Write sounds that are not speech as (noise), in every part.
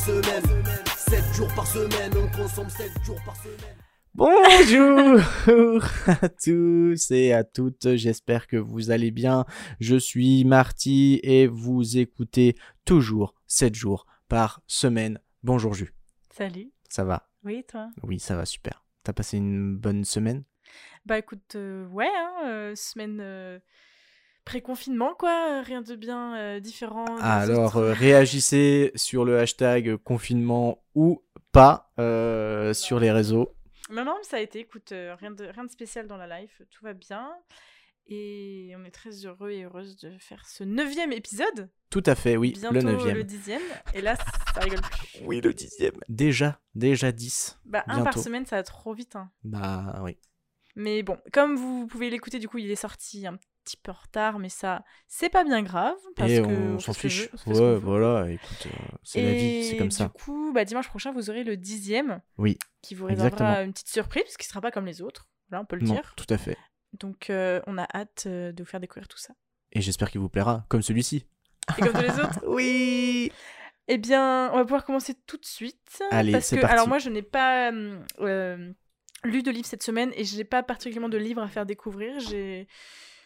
semaine. 7 jours par semaine. On consomme 7 jours par semaine. Bonjour (laughs) à tous et à toutes, j'espère que vous allez bien. Je suis Marty et vous écoutez toujours 7 jours par semaine. Bonjour Ju, Salut. ça va? Oui, toi? Oui, ça va super. T'as passé une bonne semaine? Bah écoute, euh, ouais, hein, euh, semaine euh, pré-confinement, quoi. euh, Rien de bien euh, différent. Alors, euh, réagissez sur le hashtag confinement ou pas euh, sur les réseaux. Non, non, ça a été, écoute, euh, rien, de, rien de spécial dans la life, tout va bien. Et on est très heureux et heureuse de faire ce neuvième épisode. Tout à fait, oui, Bientôt le neuvième. le dixième. Et là, ça rigole plus. (laughs) Oui, le dixième. Déjà, déjà 10. Bah, un par semaine, ça va trop vite. hein. Bah oui. Mais bon, comme vous pouvez l'écouter, du coup, il est sorti un petit peu en retard, mais ça, c'est pas bien grave. Parce Et que on s'en fiche. Ouais, voilà, écoute, euh, c'est la vie, c'est comme ça. Du coup, bah, dimanche prochain, vous aurez le dixième. Oui, Qui vous réservera exactement. une petite surprise, parce qu'il sera pas comme les autres. Là, on peut le Non, dire. tout à fait. Donc, euh, on a hâte euh, de vous faire découvrir tout ça. Et j'espère qu'il vous plaira, comme celui-ci. (laughs) Et comme tous les autres. (laughs) Oui Eh bien, on va pouvoir commencer tout de suite. Allez, parce c'est que, parti. alors moi, je n'ai pas euh, lu de livre cette semaine et je n'ai pas particulièrement de livres à faire découvrir. J'ai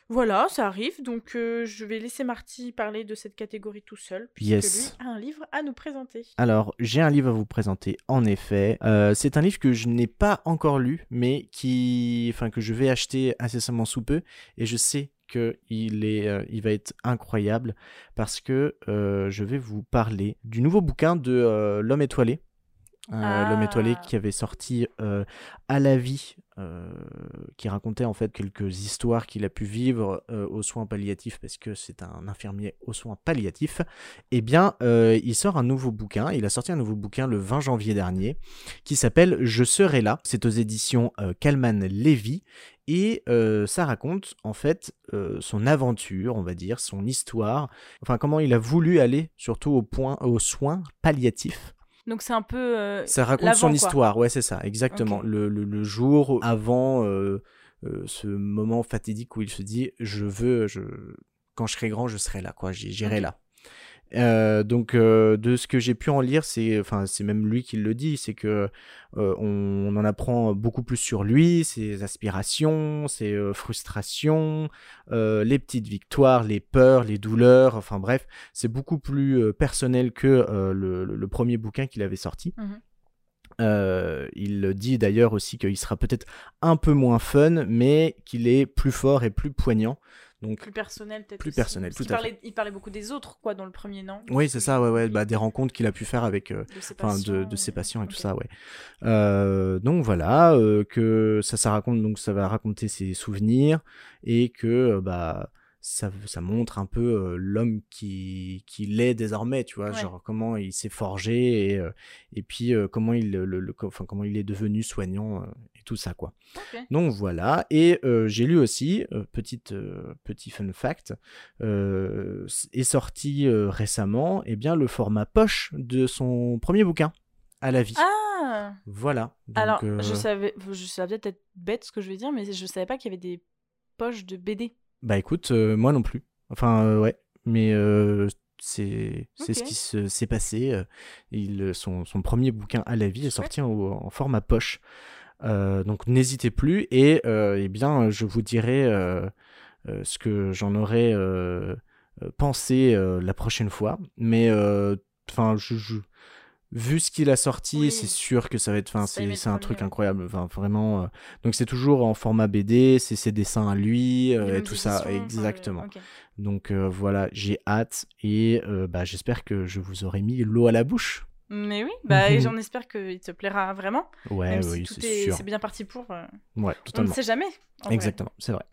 voilà, ça arrive. Donc, euh, je vais laisser Marty parler de cette catégorie tout seul, puisque Yes. lui a un livre à nous présenter. Alors, j'ai un livre à vous présenter, en effet. Euh, c'est un livre que je n'ai pas encore lu, mais qui, enfin, que je vais acheter incessamment sous peu. Et je sais que il est, euh, il va être incroyable parce que je vais vous parler du nouveau bouquin de l'homme étoilé. Euh, Ah. L'homme étoilé qui avait sorti euh, à la vie, euh, qui racontait en fait quelques histoires qu'il a pu vivre euh, aux soins palliatifs parce que c'est un infirmier aux soins palliatifs. Eh bien, il sort un nouveau bouquin. Il a sorti un nouveau bouquin le 20 janvier dernier qui s'appelle Je serai là. C'est aux éditions Kalman Levy. Et euh, ça raconte en fait euh, son aventure, on va dire, son histoire, enfin comment il a voulu aller surtout au point, aux soins palliatifs. Donc, c'est un peu. euh, Ça raconte son quoi. histoire, ouais c'est ça, exactement. Le, le- le jour avant euh, euh, ce moment fatidique où il se dit je veux, je... quand je serai grand, je serai là, quoi, j'irai là. Euh, donc euh, de ce que j'ai pu en lire, c'est enfin c'est même lui qui le dit, c'est que euh, on, on en apprend beaucoup plus sur lui, ses aspirations, ses frustrations, les petites victoires, les peurs, les douleurs, enfin bref, c'est beaucoup plus personnel que le, premier bouquin qu'il avait sorti. Euh, il dit d'ailleurs aussi qu'il sera peut-être un peu moins fun, mais qu'il est plus fort et plus poignant. Donc plus personnel peut-être Plus aussi. personnel, Parce tout qu'il à parlait, il parlait beaucoup des autres quoi dans le premier non? Oui, c'est ça, ouais, ouais, bah, des rencontres qu'il a pu faire avec, euh, de ses de, patients, de ses patients et tout ça, ouais. Euh, donc voilà, euh, que ça, ça raconte, donc ça va raconter ses souvenirs et que euh, bah ça, ça montre un peu l'homme qui qu'il est désormais, tu vois, Ouais. genre comment il s'est forgé et et puis comment il le, le- enfin comment il est devenu soignant tout ça quoi. Donc voilà, et euh, j'ai lu aussi, euh, petite, euh, petit fun fact, euh, est sorti récemment eh bien, le format poche de son premier bouquin, à la vie. Ah Voilà. Donc, Alors, je savais, je savais peut-être bête ce que je vais dire, mais je savais pas qu'il y avait des poches de BD. Bah écoute, moi non plus. Enfin, ouais, mais c'est ce qui se- s'est passé. Il, son, son premier bouquin à la vie est sorti en, en format poche. Euh, donc n'hésitez plus et euh, eh bien je vous dirai euh, ce que j'en aurais euh, pensé la prochaine fois. Mais enfin, je, je- vu ce qu'il a sorti, Oui. c'est sûr que ça va être. Enfin, c'est un truc incroyable. Enfin, vraiment. euh, donc c'est toujours en format BD, c'est ses dessins à lui euh, et tout ça. enfin, Exactement. Donc euh, voilà, j'ai hâte et bah, j'espère que je vous aurai mis l'eau à la bouche. Mais oui, bah, et j'en espère qu'il te plaira vraiment. Ouais, même oui, c'est est, sûr. c'est bien parti pour. euh, Ouais, on ne totalement. sait jamais. Exactement, c'est vrai.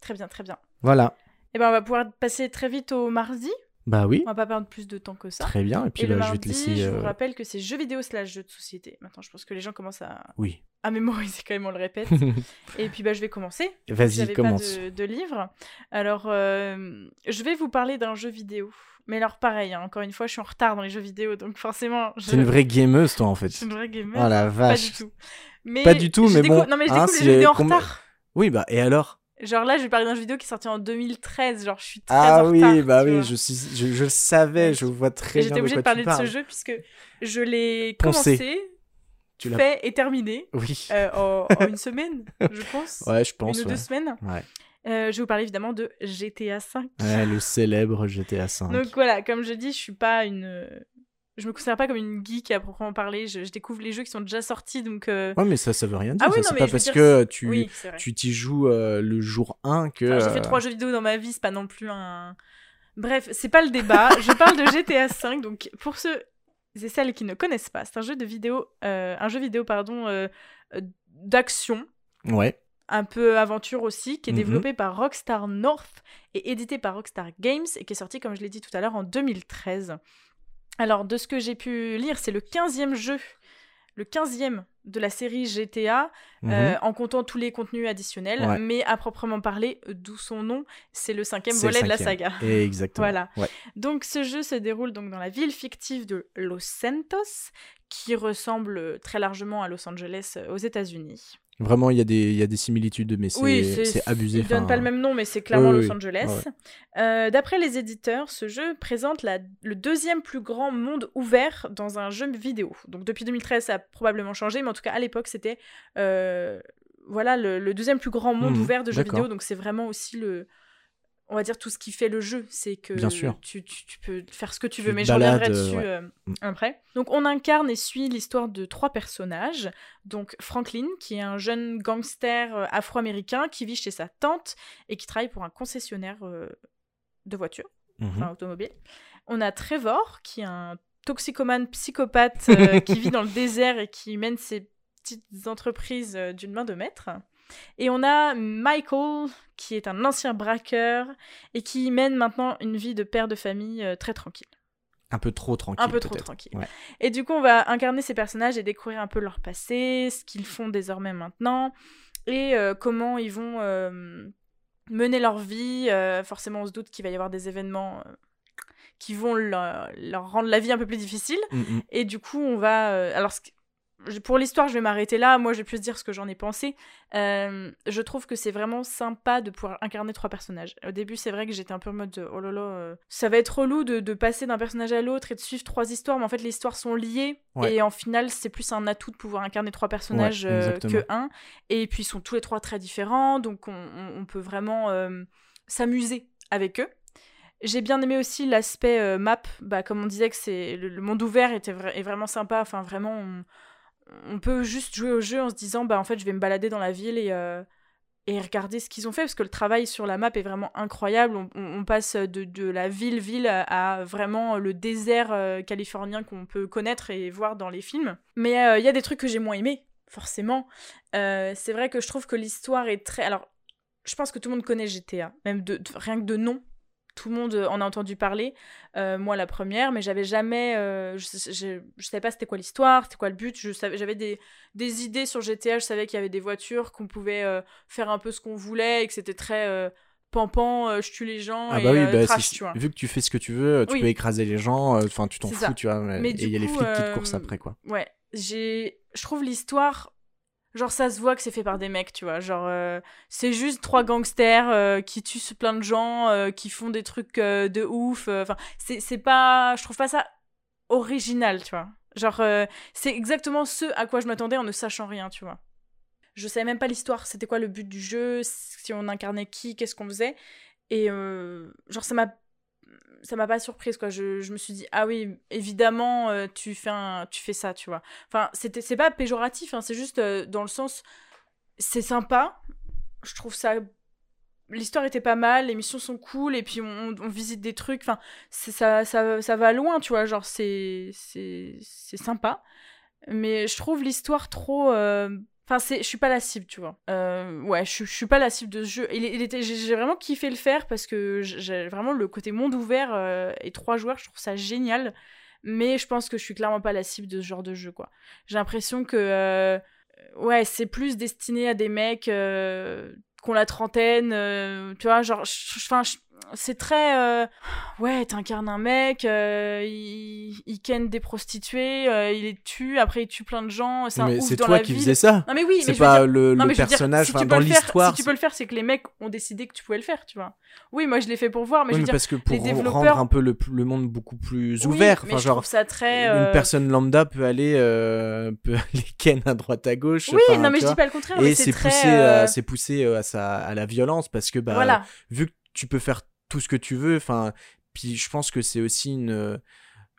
Très bien, très bien. Voilà. Et ben, on va pouvoir passer très vite au mardi. Bah oui, On va pas perdre plus de temps que ça. très bien. Et puis Et le je vais te laisser. je euh, vous rappelle que c'est jeux vidéo slash jeux de société. Maintenant, je pense que les gens commencent à, Oui. À mémoriser (laughs) quand même, on le répète. (laughs) et puis, bah, je vais commencer. Vas-y, commence. pas de, de livre. Alors, euh, je vais vous parler d'un jeu vidéo. Mais alors, pareil, hein, encore une fois, je suis en retard dans les jeux vidéo, donc forcément. Je... C'est une vraie gameuse, toi, en fait. Suis une vraie gamer. Oh la Pas vache. du tout. Mais Pas du tout, mais bon, Non, mais je hein, découvre si les jeux vidéo en com- retard. Oui, bah, et alors? Genre là, je vais parler d'un jeu vidéo qui est sorti en 2013. Genre, je suis très Ah en oui, retard, bah oui, je, suis, je, je le savais, je vois très bien j'étais de obligée quoi de parler tu de ce jeu puisque je l'ai commencé, Tu fait et terminé Oui. euh, en, en une (laughs) semaine, je pense. Ouais, je pense. une ou deux semaines. Ouais. Euh, je vais vous parler évidemment de GTA V. Ouais, le célèbre GTA V. Donc voilà, comme je dis, je suis pas une. Je me considère pas comme une geek à proprement parler. Je, je découvre les jeux qui sont déjà sortis, donc. euh, Ouais, mais ça, ça veut rien dire. Ah oui, c'est pas parce dire, que tu, Oui, tu t'y joues le jour 1 que. Enfin, J'ai fait trois jeux vidéo dans ma vie, c'est pas non plus un. Bref, c'est pas le débat. je parle de GTA V, donc pour ceux et celles qui ne connaissent pas, c'est un jeu de vidéo, euh, un jeu vidéo pardon, euh, euh, d'action, Ouais. un peu aventure aussi, qui est Mhm. développé par Rockstar North et édité par Rockstar Games et qui est sorti, comme je l'ai dit tout à l'heure, en 2013. Alors, de ce que j'ai pu lire, c'est le 15e jeu, le 15e de la série GTA, Mhm. euh, en comptant tous les contenus additionnels, Ouais. mais à proprement parler, d'où son nom, c'est le cinquième le volet de la saga. Exactement. Voilà. Ouais. Donc ce jeu se déroule donc dans la ville fictive de Los Santos, qui ressemble euh, très largement à Los Angeles euh, aux États-Unis. Vraiment, il y, a des- il y a des similitudes, mais c'est abusé. Il donne enfin, pas le même nom, mais c'est clairement oui, Los oui. Angeles. Euh, D'après les éditeurs, ce jeu présente la- le deuxième plus grand monde ouvert dans un jeu vidéo. Donc depuis 2013, ça a probablement changé, mais en tout cas à l'époque, c'était euh, voilà le, le deuxième plus grand monde Mhm, ouvert de jeux vidéo. Donc c'est vraiment aussi le on va dire tout ce qui fait le jeu, c'est que Bien sûr. Tu, tu- tu peux faire ce que tu veux, mais j'en reviendrai euh, dessus ouais. euh, Mm. après. Donc on incarne et suit l'histoire de trois personnages. Donc Franklin, qui est un jeune gangster euh, afro-américain qui vit chez sa tante et qui travaille pour un concessionnaire euh, de voitures, Mhm. enfin automobile. On a Trevor, qui est un toxicomane psychopathe euh, qui vit dans le (laughs) désert et qui mène ses petites entreprises d'une main de maître. Et on a Michael, qui est un ancien braqueur et qui mène maintenant une vie de père de famille euh, très tranquille. Un peu trop tranquille. Un peu trop tranquille. Ouais. Et du coup, on va incarner ces personnages et découvrir un peu leur passé, ce qu'ils font désormais maintenant, et euh, comment ils vont euh, mener leur vie. Forcément, on se doute qu'il va y avoir des événements qui vont leur, leur rendre la vie un peu plus difficile. Mm, mm. Et du coup, on va. alors, ce pour l'histoire, je vais m'arrêter là. Moi, je vais plus dire ce que j'en ai pensé. Euh, je trouve que c'est vraiment sympa de pouvoir incarner trois personnages. Au début, c'est vrai que j'étais un peu en mode de, oh là là, euh, ça va être relou de, de passer d'un personnage à l'autre et de suivre trois histoires, mais en fait, les histoires sont liées. Ouais. Et en final, c'est plus un atout de pouvoir incarner trois personnages Ouais, euh, que un. Et puis, ils sont tous les trois très différents, donc on, on- on peut vraiment euh, s'amuser avec eux. J'ai bien aimé aussi l'aspect map, bah, comme on disait que c'est le, le monde ouvert était vra- est vraiment sympa. Enfin, vraiment, on, on peut juste jouer au jeu en se disant, bah en fait, je vais me balader dans la ville et, euh, et regarder ce qu'ils ont fait, parce que le travail sur la map est vraiment incroyable. On, passe de, de la ville-ville à, vraiment le désert euh, californien qu'on peut connaître et voir dans les films. Mais euh, il y a des trucs que j'ai moins aimés, forcément. C'est vrai que je trouve que l'histoire est très... Alors, je pense que tout le monde connaît GTA, même de- rien que de nom. Tout le monde en a entendu parler. Euh, moi, la première, mais j'avais jamais. euh, je, je, je savais pas c'était quoi l'histoire, c'était quoi le but. Je savais, j'avais des, des idées sur GTA. Je savais qu'il y avait des voitures, qu'on pouvait euh, faire un peu ce qu'on voulait et que c'était très euh, euh, je tue les gens Ah et bah oui, euh, bah, trash, tu vois. vu que tu fais ce que tu veux, tu Oui. peux écraser les gens, euh, enfin tu t'en fous, ça. tu vois. Mais et il y a les flics qui te euh, courent après, quoi. Ouais, j'ai. Je trouve l'histoire. Genre, ça se voit que c'est fait par des mecs, tu vois. Genre, euh, c'est juste trois gangsters euh, qui tuent plein de gens, euh, qui font des trucs de ouf. Enfin, c'est pas. Je trouve pas ça original, tu vois. Genre, c'est exactement ce à quoi je m'attendais en ne sachant rien, tu vois. Je savais même pas l'histoire, c'était quoi le but du jeu, si on incarnait qui, qu'est-ce qu'on faisait? Et genre, ça m'a ça m'a pas surprise quoi. Je, je me suis dit ah oui évidemment euh, tu fais un tu fais ça tu vois. Enfin c'était c'est pas péjoratif hein, c'est juste euh, dans le sens c'est sympa. Je trouve ça l'histoire était pas mal les missions sont cool et puis on, visite des trucs. Enfin ça, ça ça va loin tu vois genre c'est c'est c'est sympa. Mais je trouve l'histoire trop euh, Enfin, c'est, je suis pas la cible, tu vois. Euh, ouais, je, je suis pas la cible de ce jeu. Il, était, j'ai vraiment kiffé le faire parce que j'ai vraiment le côté monde ouvert euh, et trois joueurs, je trouve ça génial. Mais je pense que je suis clairement pas la cible de ce genre de jeu, quoi. J'ai l'impression que, euh, ouais, c'est plus destiné à des mecs qui ont la trentaine, tu vois, genre, c'est très. euh, ouais, t'incarnes un mec, euh, il, il ken des prostituées, euh, il les tue, après il tue plein de gens. C'est un Mais c'est toi qui ville. faisais ça. Non, mais oui, C'est pas dire- le, non, le dire, personnage. si dans l'histoire. Si tu peux le faire, c'est que les mecs ont décidé que tu pouvais le faire, tu vois. Oui, moi je l'ai fait pour voir, mais Oui, je veux mais dire. parce que pour les développeurs- rendre un peu le, le monde beaucoup plus ouvert, enfin genre trouve ça très. une euh, personne lambda peut aller (laughs) peut aller ken à droite à gauche. Oui, enfin, non, mais je dis pas le contraire, Et c'est poussé, à, c'est poussé à sa à la violence parce que bah Voilà. vu que tu peux faire tout ce que tu veux, enfin puis je pense que c'est aussi une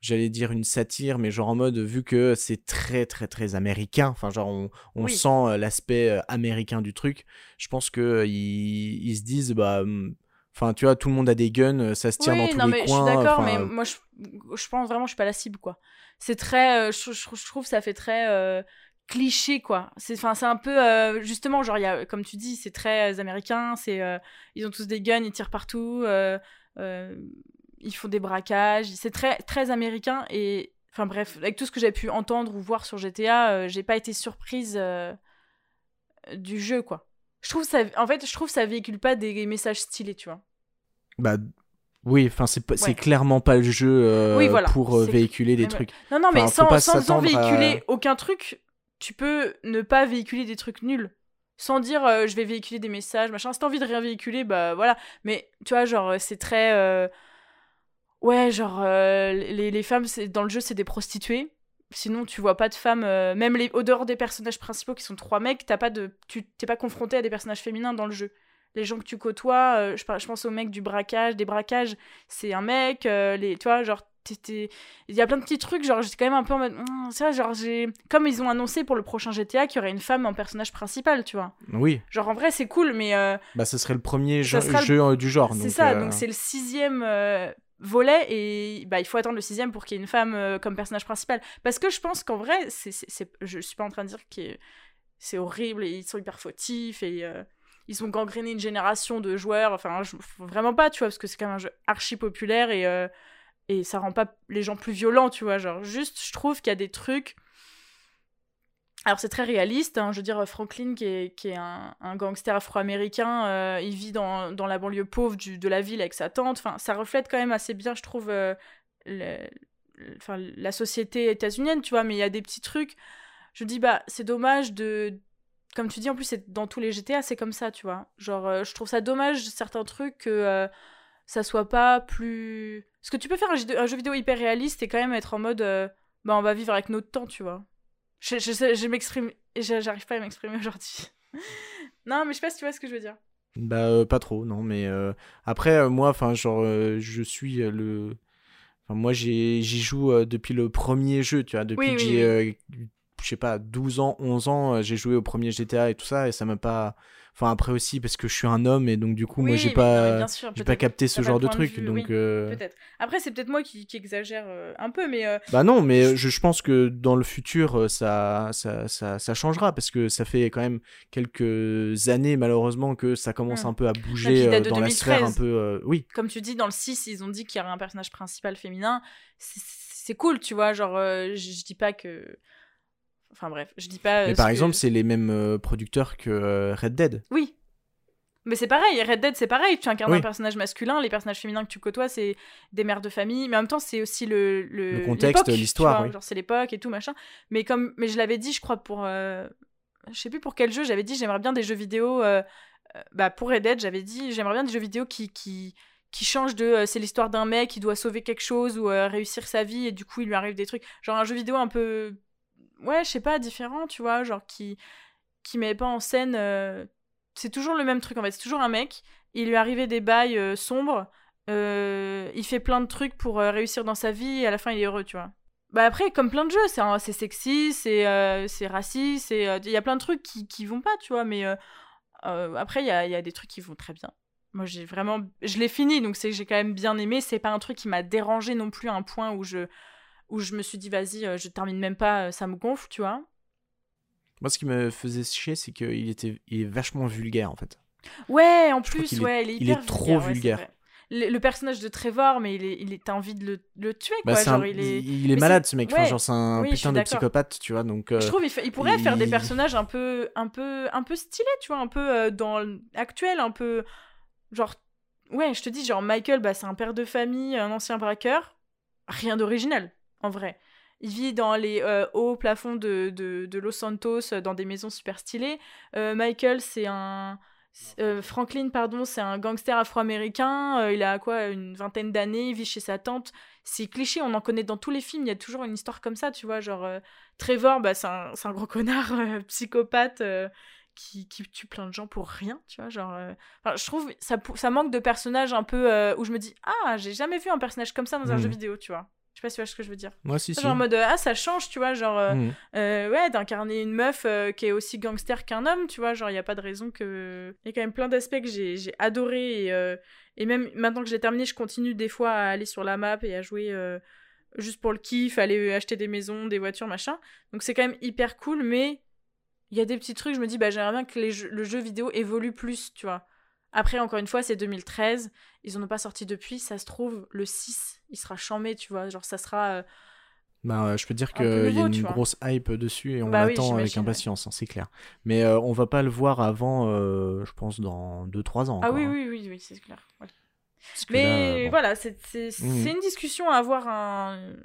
j'allais dire une satire mais genre en mode vu que c'est très très très américain enfin genre on, on Oui. sent euh, l'aspect euh, américain du truc je pense que euh, ils, ils se disent bah hum, enfin tu vois tout le monde a des guns ça se tire oui, dans tous non, les mais coins je suis d'accord, mais moi, je, je pense vraiment, je suis pas la cible, quoi. C'est très. je, je- je trouve ça fait très. euh, cliché quoi. C'est enfin c'est un peu euh, justement genre il y a comme tu dis c'est très euh, américain c'est euh, ils ont tous des guns ils tirent partout euh, ils font des braquages c'est très très américain et enfin bref avec tout ce que j'ai pu entendre ou voir sur GTA j'ai pas été surprise du jeu quoi. Je trouve ça en fait je trouve ça véhicule pas des messages stylés tu vois. Bah oui enfin c'est Ouais. clairement pas le jeu euh, Oui, voilà, pour euh, véhiculer des trucs. Non, non, mais sans, sans, sans s'attendre à- véhiculer aucun truc, tu peux ne pas véhiculer des trucs nuls. Sans dire euh, je vais véhiculer des messages, machin. Si t'as envie de rien véhiculer, bah voilà. Mais tu vois, genre, euh, c'est très. euh, Ouais, genre, les, les femmes c'est- dans le jeu, c'est des prostituées. Sinon, tu vois pas de femmes. Même les, au dehors des personnages principaux qui sont trois mecs, t'as pas de, tu t'es pas confronté à des personnages féminins dans le jeu. Les gens que tu côtoies, je, je pense au mec du braquage, des braquages, c'est un mec. les, tu vois, genre, il y a plein de petits trucs, genre j'étais quand même un peu en mode, Hum, ça, genre j'ai, comme ils ont annoncé pour le prochain GTA qu'il y aurait une femme en personnage principal, tu vois. oui Genre en vrai c'est cool, mais euh, bah ce serait le premier jeu, sera le- jeu, euh, du genre c'est ça, euh, donc c'est le sixième volet et bah il faut attendre le sixième pour qu'il y ait une femme comme personnage principal. Parce que je pense qu'en vrai, c'est, c'est, je suis pas en train de dire que c'est horrible et ils sont hyper fautifs et ils ont gangréné une génération de joueurs. Enfin, je- vraiment pas, tu vois, parce que c'est quand même un jeu archi populaire et, et ça rend pas les gens plus violents, tu vois. Genre, juste, je trouve qu'il y a des trucs. Alors, c'est très réaliste. hein, je veux dire, Franklin, qui est, qui est un, gangster afro-américain, euh, il vit dans, dans la banlieue pauvre de la ville avec sa tante. Enfin, ça reflète quand même assez bien, je trouve, euh, la société états-unienne, tu vois. Mais il y a des petits trucs. Je dis, bah, c'est dommage de. Comme tu dis, en plus, c'est dans tous les GTA, c'est comme ça, tu vois. Genre, euh, je trouve ça dommage, certains trucs, que ça soit pas plus. Parce que tu peux faire un, jeu- vidéo hyper réaliste et quand même être en mode. euh, bah, on va vivre avec notre temps, tu vois. Je, je, sais- je m'exprime. J'arrive pas à m'exprimer (laughs) aujourd'hui. non, mais je sais pas si tu vois ce que je veux dire. Bah euh, pas trop non mais euh, après euh, moi enfin genre je suis le enfin moi j'y joue depuis le premier jeu tu vois depuis Oui, que oui, j'ai je sais pas 12 ans 11 ans j'ai joué au premier GTA et tout ça et ça m'a pas enfin après aussi parce que je suis un homme et donc du coup moi j'ai pas bien sûr, j'ai pas capté ce genre de truc vue, donc oui, euh, Peut-être. Après, c'est peut-être moi qui, qui exagère euh, un peu, mais. euh, bah non mais je, je pense que dans le futur ça, ça ça ça changera parce que ça fait quand même quelques années malheureusement que ça commence Hmm. un peu à bouger de dans la sphère un 2013. peu oui comme tu dis, dans le 6, ils ont dit qu'il y aurait un personnage principal féminin. C'est- cool, tu vois. Genre, je, je dis pas que. Enfin bref, je dis pas. euh, Mais par que- exemple, c'est les mêmes euh, producteurs que euh, Red Dead. Oui. Mais c'est pareil, Red Dead c'est pareil, tu incarnes Oui. un personnage masculin, les personnages féminins que tu côtoies c'est des mères de famille, mais en même temps c'est aussi le, le, Le contexte, l'histoire, oui. Genre c'est l'époque et tout machin. Mais comme mais je l'avais dit, je crois pour euh, je sais plus pour quel jeu, j'avais dit j'aimerais bien des jeux vidéo euh, bah pour Red Dead, j'avais dit j'aimerais bien des jeux vidéo qui qui qui changent de euh, c'est l'histoire d'un mec qui doit sauver quelque chose ou réussir sa vie et du coup il lui arrive des trucs, genre un jeu vidéo un peu ouais, je sais pas, différent, tu vois, genre qui qui met pas en scène euh, c'est toujours le même truc en fait, c'est toujours un mec, il lui arrivait des bails euh, sombres, euh, il fait plein de trucs pour euh, réussir dans sa vie et à la fin il est heureux, tu vois. Bah après, comme plein de jeux, c'est un- c'est sexy, c'est c'est raciste, il y a plein de trucs qui, qui vont pas, tu vois, mais après il y a, y a des trucs qui vont très bien. Moi j'ai vraiment, je l'ai fini, donc c'est que j'ai quand même bien aimé. C'est pas un truc qui m'a dérangé non plus à un point où je où je me suis dit vas-y, euh, je termine même pas, euh, ça me gonfle, tu vois. Moi, ce qui me faisait chier, c'est qu'il était, il est vachement vulgaire en fait. Ouais, en plus, est- ouais, il est il est hyper trop vulgaire, le, le personnage de Trevor, mais il est, il est, t'as envie de le, le tuer, Bah, quoi. c'est Genre, un- il est. il est mais malade ce mec. Enfin, genre, c'est un Oui, putain de psychopathe, tu vois. Donc, euh, Je trouve il, fait- il pourrait faire des personnages un peu, un peu, un peu stylés, tu vois, un peu euh, dans actuel, un peu genre ouais, je te dis, genre Michael, bah, c'est un père de famille, un ancien braqueur. Rien d'original, en vrai. Il vit dans les euh, hauts plafonds de, de, de, Los Santos, dans des maisons super stylées. Euh, Michael, c'est un. Euh, Franklin, pardon, c'est un gangster afro-américain. il a quoi, une vingtaine d'années, il vit chez sa tante. C'est cliché, on en connaît dans tous les films. Il y a toujours une histoire comme ça, tu vois. Genre, Trevor, bah, c'est un, un, gros (laughs) connard psychopathe qui, qui, tue plein de gens pour rien, tu vois, genre... Euh, je trouve ça, ça manque de personnages un peu euh, où je me dis « Ah, j'ai jamais vu un personnage comme ça dans un jeu hmm. vidéo, tu vois ». Je sais pas si tu vois ce que je veux dire. Moi, si, genre en mode ah ça change tu vois genre hmm. euh, ouais d'incarner une meuf qui est aussi gangster qu'un homme tu vois genre il y a pas de raison que il y a quand même plein d'aspects que j'ai adoré et, et même maintenant que j'ai terminé je continue des fois à aller sur la map et à jouer juste pour le kiff aller acheter des maisons des voitures machin donc c'est quand même hyper cool mais il y a des petits trucs, je me dis, bah, j'aimerais bien que le jeu vidéo évolue plus, tu vois. Après, encore une fois, c'est 2013, ils en ont pas sorti depuis, ça se trouve, le 6, il sera chamé, tu vois, genre ça sera... Euh, bah, je peux dire qu'il y a une grosse hype dessus et on bah l'attend avec impatience, hein, c'est clair. Mais euh, on va pas le voir avant, euh, je pense, dans 2-3 ans. Ah oui, hein. oui, oui, oui, c'est clair. Mais voilà, c'est mmh. une discussion à avoir un...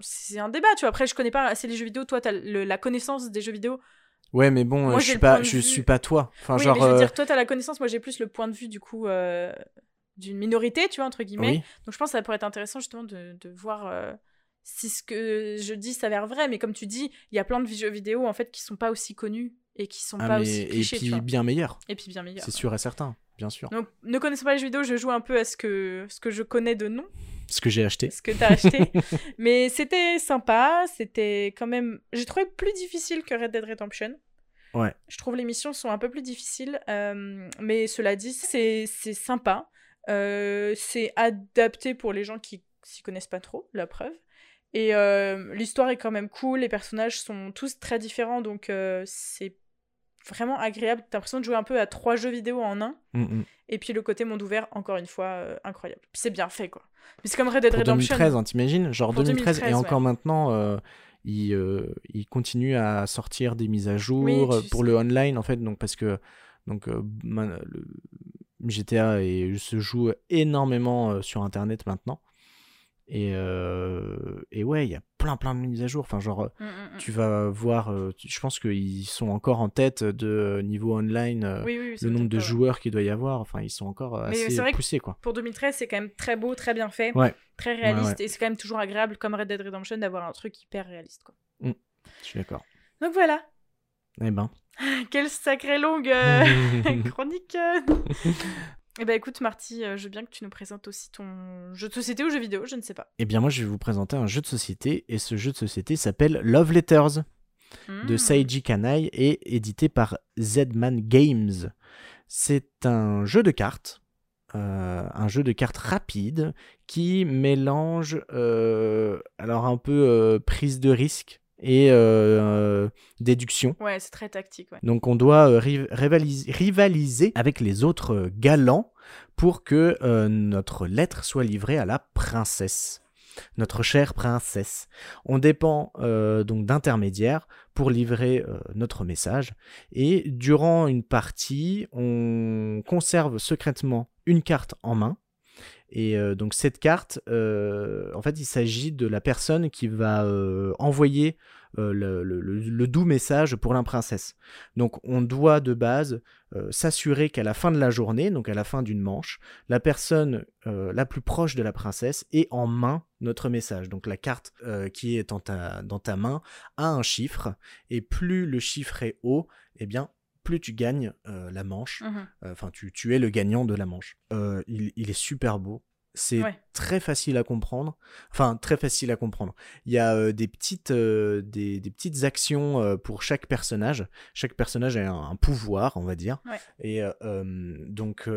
C'est un débat, tu vois. Après, je connais pas assez les jeux vidéo. Toi, tu as la connaissance des jeux vidéo Ouais, mais bon, je suis pas, je suis pas toi. Enfin, genre. Mais je veux euh, dire, toi, t'as la connaissance. Moi, j'ai plus le point de vue du coup euh, d'une minorité, tu vois entre guillemets. Donc, je pense que ça pourrait être intéressant justement de, de voir euh, si ce que je dis s'avère vrai. Mais comme tu dis, il y a plein de jeux vidéo en fait qui sont pas aussi connus et qui sont ah, pas aussi clichés. Et puis bien meilleurs. Et puis bien meilleurs. C'est sûr et certain, bien sûr. Donc, ne connaissant pas les jeux vidéo, je joue un peu à ce que ce que je connais de nom. Ce que j'ai acheté. Ce que t'as acheté. (laughs) mais c'était sympa. C'était quand même. J'ai trouvé plus difficile que Red Dead Redemption. Ouais. Je trouve les missions sont un peu plus difficiles, euh, mais cela dit, c'est sympa. Euh, c'est adapté pour les gens qui s'y connaissent pas trop, la preuve. Et euh, l'histoire est quand même cool, les personnages sont tous très différents, donc c'est vraiment agréable. T'as l'impression de jouer un peu à trois jeux vidéo en un. Mm, mm. Et puis le côté monde ouvert, encore une fois, incroyable. Puis c'est bien fait, quoi. Mais c'est comme Red Dead Redemption. 2013, hein, t'imagines? Genre 2013, et encore maintenant il, euh, il, continue à sortir des mises à jour pour le online en fait donc parce que donc euh, le GTA et, se joue énormément euh, sur internet maintenant et, et ouais il y a plein plein de mises à jour enfin genre mmh, mmh, mmh. tu vas voir je pense qu'ils sont encore en tête de niveau online le nombre de joueurs qu'il doit y avoir enfin ils sont encore assez poussés quoi pour 2013 c'est quand même très beau très bien fait ouais très réaliste. Et c'est quand même toujours agréable, comme Red Dead Redemption, d'avoir un truc hyper réaliste. Quoi. Mm. je suis d'accord. Donc voilà. Eh ben. (laughs) Quelle sacrée longue euh, (laughs) (laughs) chronique. Eh ben écoute Marty, euh, je veux bien que tu nous présentes aussi ton jeu de société ou jeu vidéo, je ne sais pas. Eh bien moi je vais vous présenter un jeu de société et ce jeu de société s'appelle Love Letters de hmm. Seiji Kanai et édité par Zman Games. C'est un jeu de cartes euh, un jeu de cartes rapide qui mélange euh, alors un peu euh, prise de risque et déduction. Ouais, c'est très tactique. Donc on doit rivaliser, rivaliser, avec les autres galants pour que notre lettre soit livrée à la princesse notre chère princesse. On dépend euh, donc d'intermédiaires pour livrer euh, notre message et durant une partie, on conserve secrètement une carte en main. Et euh, donc cette carte, en fait, il s'agit de la personne qui va envoyer euh, le, doux message pour la princesse. Donc on doit de base euh, s'assurer qu'à la fin de la journée, donc à la fin d'une manche, la personne euh, la plus proche de la princesse ait en main notre message. Donc la carte qui est dans ta main a un chiffre, et plus le chiffre est haut, eh bien plus tu gagnes la manche, mmh enfin tu, tu, es le gagnant de la manche. il, il, est super beau, c'est très facile à comprendre. Enfin, très facile à comprendre. Il y a euh, des, petites, euh, des, petites actions euh, pour chaque personnage. Chaque personnage a un, pouvoir, on va dire. Et donc,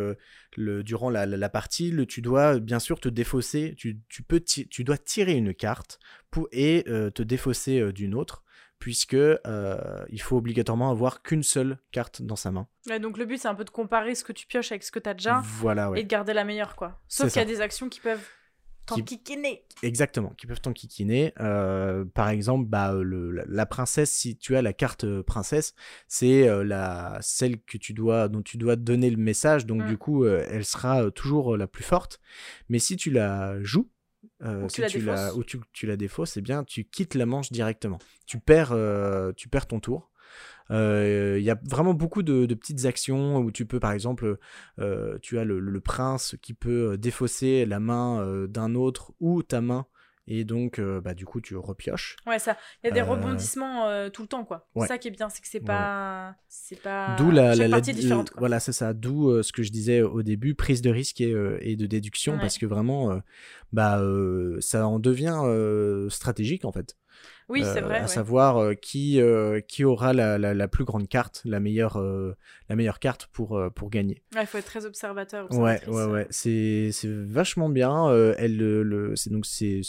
le, durant la, partie, le, tu dois bien sûr te défausser. Tu, peux tu dois tirer une carte pour, et te défausser d'une autre puisque euh, il faut obligatoirement avoir qu'une seule carte dans sa main. donc le but c'est un peu de comparer ce que tu pioches avec ce que tu as déjà voilà, et de garder la meilleure quoi. Sauf qu'il y a des actions qui peuvent T'enquiquiner. Exactement, qui peuvent t'enquiquiner. Euh, par exemple, bah, le, la, princesse, si tu as la carte euh, princesse, c'est euh, la celle que tu dois, dont tu dois donner le message. Donc Mm. du coup, euh, elle sera euh, toujours la plus forte. Mais si tu la joues, euh, Ou si tu la ou tu, tu la défausses, eh bien, tu quittes la manche directement. Tu perds, euh, tu perds ton tour. Euh, Il y a vraiment beaucoup de, de petites actions où tu peux, par exemple, euh, tu as le, le prince qui peut défausser la main d'un autre ou ta main, et donc, euh, bah, du coup, tu repioches. Ouais, ça. Il y a des Euh, rebondissements euh, tout le temps, quoi. ouais. C'est ça qui est bien, c'est que c'est Ouais, pas. C'est pas. D'où la, la- partie différente, quoi. voilà, c'est ça. D'où euh, ce que je disais au début, prise de risque et, et de déduction, Ouais. parce que vraiment, bah, ça en devient stratégique en fait. Oui, c'est Euh, vrai. À ouais. savoir euh, qui, euh, qui aura la, la- la plus grande carte, la meilleure, la meilleure carte pour, pour gagner. Ouais, il faut être très observateur. Ouais, ouais, ouais. C'est, c'est vachement bien. elle, le, le- c'est donc c'est,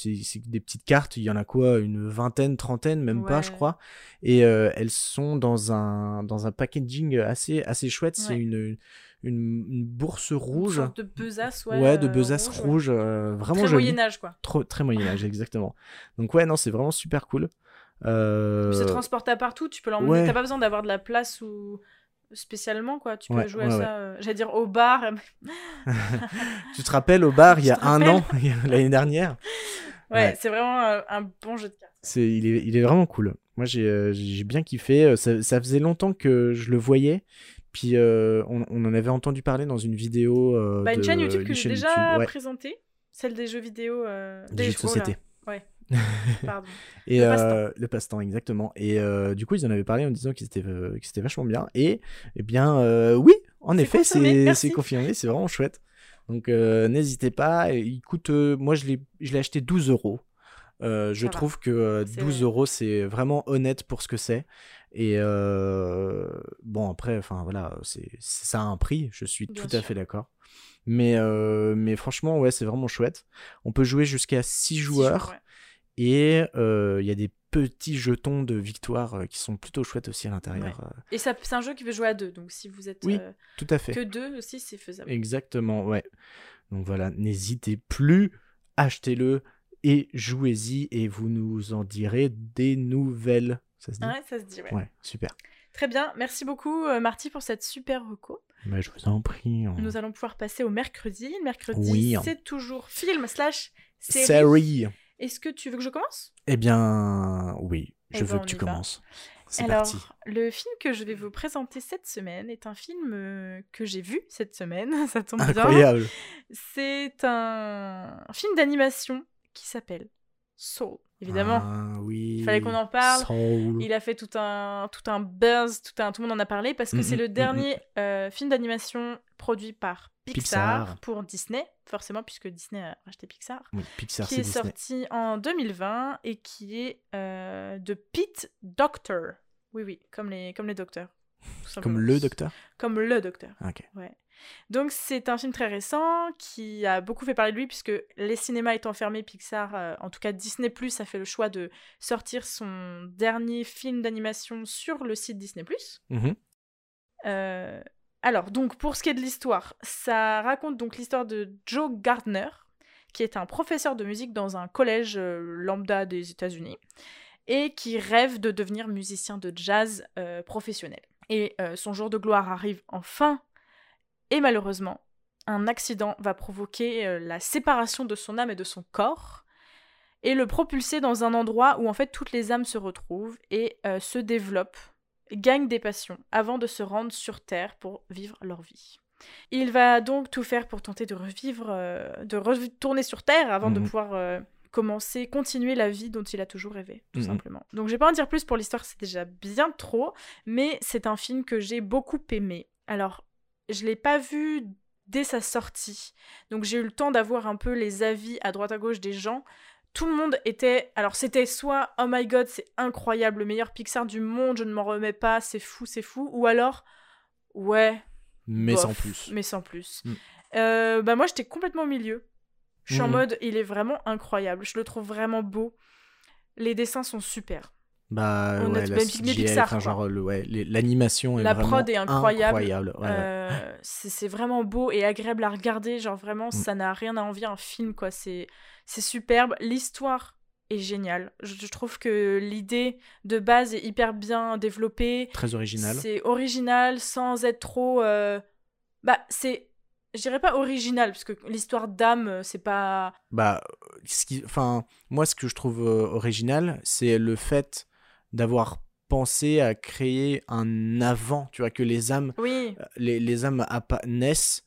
des petites cartes. Il y en a quoi, une vingtaine, trentaine, même pas, je crois. Et elles sont dans un, dans un packaging assez, assez chouette. C'est une, une, une bourse Une rouge. sorte de besace, ouais. Ouais, de euh, besace rouge, euh, vraiment Très jolie. Moyen-Âge, quoi. Trop, très moyen âge, exactement. Donc ouais, non, c'est vraiment super cool. Euh, se transporte à partout, tu peux l'emmener. ouais. T'as pas besoin d'avoir de la place ou spécialement quoi. Tu peux Ouais, jouer ouais, à ça. euh, J'allais dire au bar. (laughs) Tu te rappelles au bar il y a un an, (laughs) l'année dernière? Ouais, c'est vraiment un, un bon jeu de cartes. C'est, il, est, il est vraiment cool. Moi, j'ai, j'ai bien kiffé. Ça, ça faisait longtemps que je le voyais. Puis, euh, on, on en avait entendu parler dans une vidéo. euh, Bah, une de- chaîne YouTube que j'ai déjà ouais, présentée, celle des jeux vidéo. euh, des jeux de là, société. (laughs) pardon. Et Le passe-temps. exactement. Et du coup, ils en avaient parlé en disant qu'ils étaient, que c'était vachement bien. Et, eh bien, oui, en effet, c'est, confirmé. C'est vraiment chouette. Donc, n'hésitez pas. Il coûte, moi, je l'ai, acheté 12 euros. Euh, je trouve que euh, C'est- 12 euros, c'est vraiment honnête pour ce que c'est. Et euh, bon, après, enfin voilà, c'est, ça a un prix, je suis Bien tout sûr. à fait d'accord. Mais, euh, mais franchement, ouais, c'est vraiment chouette. On peut jouer jusqu'à 6 Six joueurs. ouais. Et euh, il y a des petits jetons de victoire qui sont plutôt chouettes aussi à l'intérieur. Et c'est un jeu qui veut jouer à deux, donc si vous êtes Oui, tout à fait. que deux aussi, c'est faisable. Exactement, ouais. Donc voilà, n'hésitez plus, achetez-le et jouez-y et vous nous en direz des nouvelles. Ça se dit Ouais, ça se dit, ouais. Ouais, super. Très bien, merci beaucoup euh, Marty pour cette super reco. Mais je vous en prie. Nous allons pouvoir passer au mercredi. Le mercredi, Oui. c'est toujours film slash série. Série. Est-ce que tu veux que je commence? Eh bien, oui, Eh je ben, veux on que tu y va. commences. C'est Alors, parti. le film que je vais vous présenter cette semaine est un film euh, que j'ai vu cette semaine. (laughs) Ça tombe bien. Incroyable. C'est un film d'animation qui s'appelle Soul. Évidemment, Ah, oui. Il fallait qu'on en parle. Soul. il a fait tout un, tout un buzz, tout, un, tout le monde en a parlé parce que Mm, c'est mm, le mm, dernier euh, film d'animation produit par Pixar, Pixar. pour Disney, forcément, puisque Disney a racheté Pixar. Oui, Pixar, qui est sorti en 2020 et qui est euh, de Pete Doctor. Oui, oui, comme les, comme les docteurs. Comme le docteur? Comme le docteur. Ok. Ouais. Donc c'est un film très récent qui a beaucoup fait parler de lui puisque les cinémas étant fermés, Pixar, euh, en tout cas Disney Plus, a fait le choix de sortir son dernier film d'animation sur le site Disney Plus. Mhm. Euh, alors, donc, pour ce qui est de l'histoire, ça raconte donc l'histoire de Joe Gardner, qui est un professeur de musique dans un collège euh, lambda des États-Unis, et qui rêve de devenir musicien de jazz euh, professionnel. Et son jour de gloire arrive enfin, et malheureusement, un accident va provoquer euh, la séparation de son âme et de son corps, et le propulser dans un endroit où en fait toutes les âmes se retrouvent et euh, se développent gagnent des passions avant de se rendre sur Terre pour vivre leur vie. Il va donc tout faire pour tenter de revivre, euh, de retourner sur Terre avant de Mhm. pouvoir euh, commencer, continuer la vie dont il a toujours rêvé, tout Mhm. simplement. Donc je vais pas en dire plus pour l'histoire, c'est déjà bien trop, mais c'est un film que j'ai beaucoup aimé. Alors, je l'ai pas vu dès sa sortie, donc j'ai eu le temps d'avoir un peu les avis à droite à gauche des gens tout le monde était. Alors, c'était soit Oh my god, c'est incroyable, le meilleur Pixar du monde, je ne m'en remets pas, c'est fou, c'est fou. Ou alors, ouais. Mais bof, sans plus. Mais sans plus. Mm. Euh, bah, moi, j'étais complètement au milieu. Je suis en Mhm. mode, il est vraiment incroyable. Je le trouve vraiment beau. Les dessins sont super. Bah Honnête- ouais, la même Pixar, enfin, genre le- ouais, l'animation est La vraiment prod est incroyable. incroyable, ouais. Euh, c'est c'est vraiment beau et agréable à regarder. Genre vraiment, Mm. ça n'a rien à envier un film, quoi. C'est c'est superbe. L'histoire est géniale. Je, je trouve que l'idée de base est hyper bien développée. Très original. C'est original sans être trop. euh, Bah, c'est. Je dirais pas original, parce que l'histoire d'âme, euh, c'est pas. Bah, ce qui, enfin, moi, ce que je trouve euh, original, c'est le fait d'avoir pensé à créer un avant, tu vois, que les âmes, Oui, les, les âmes naissent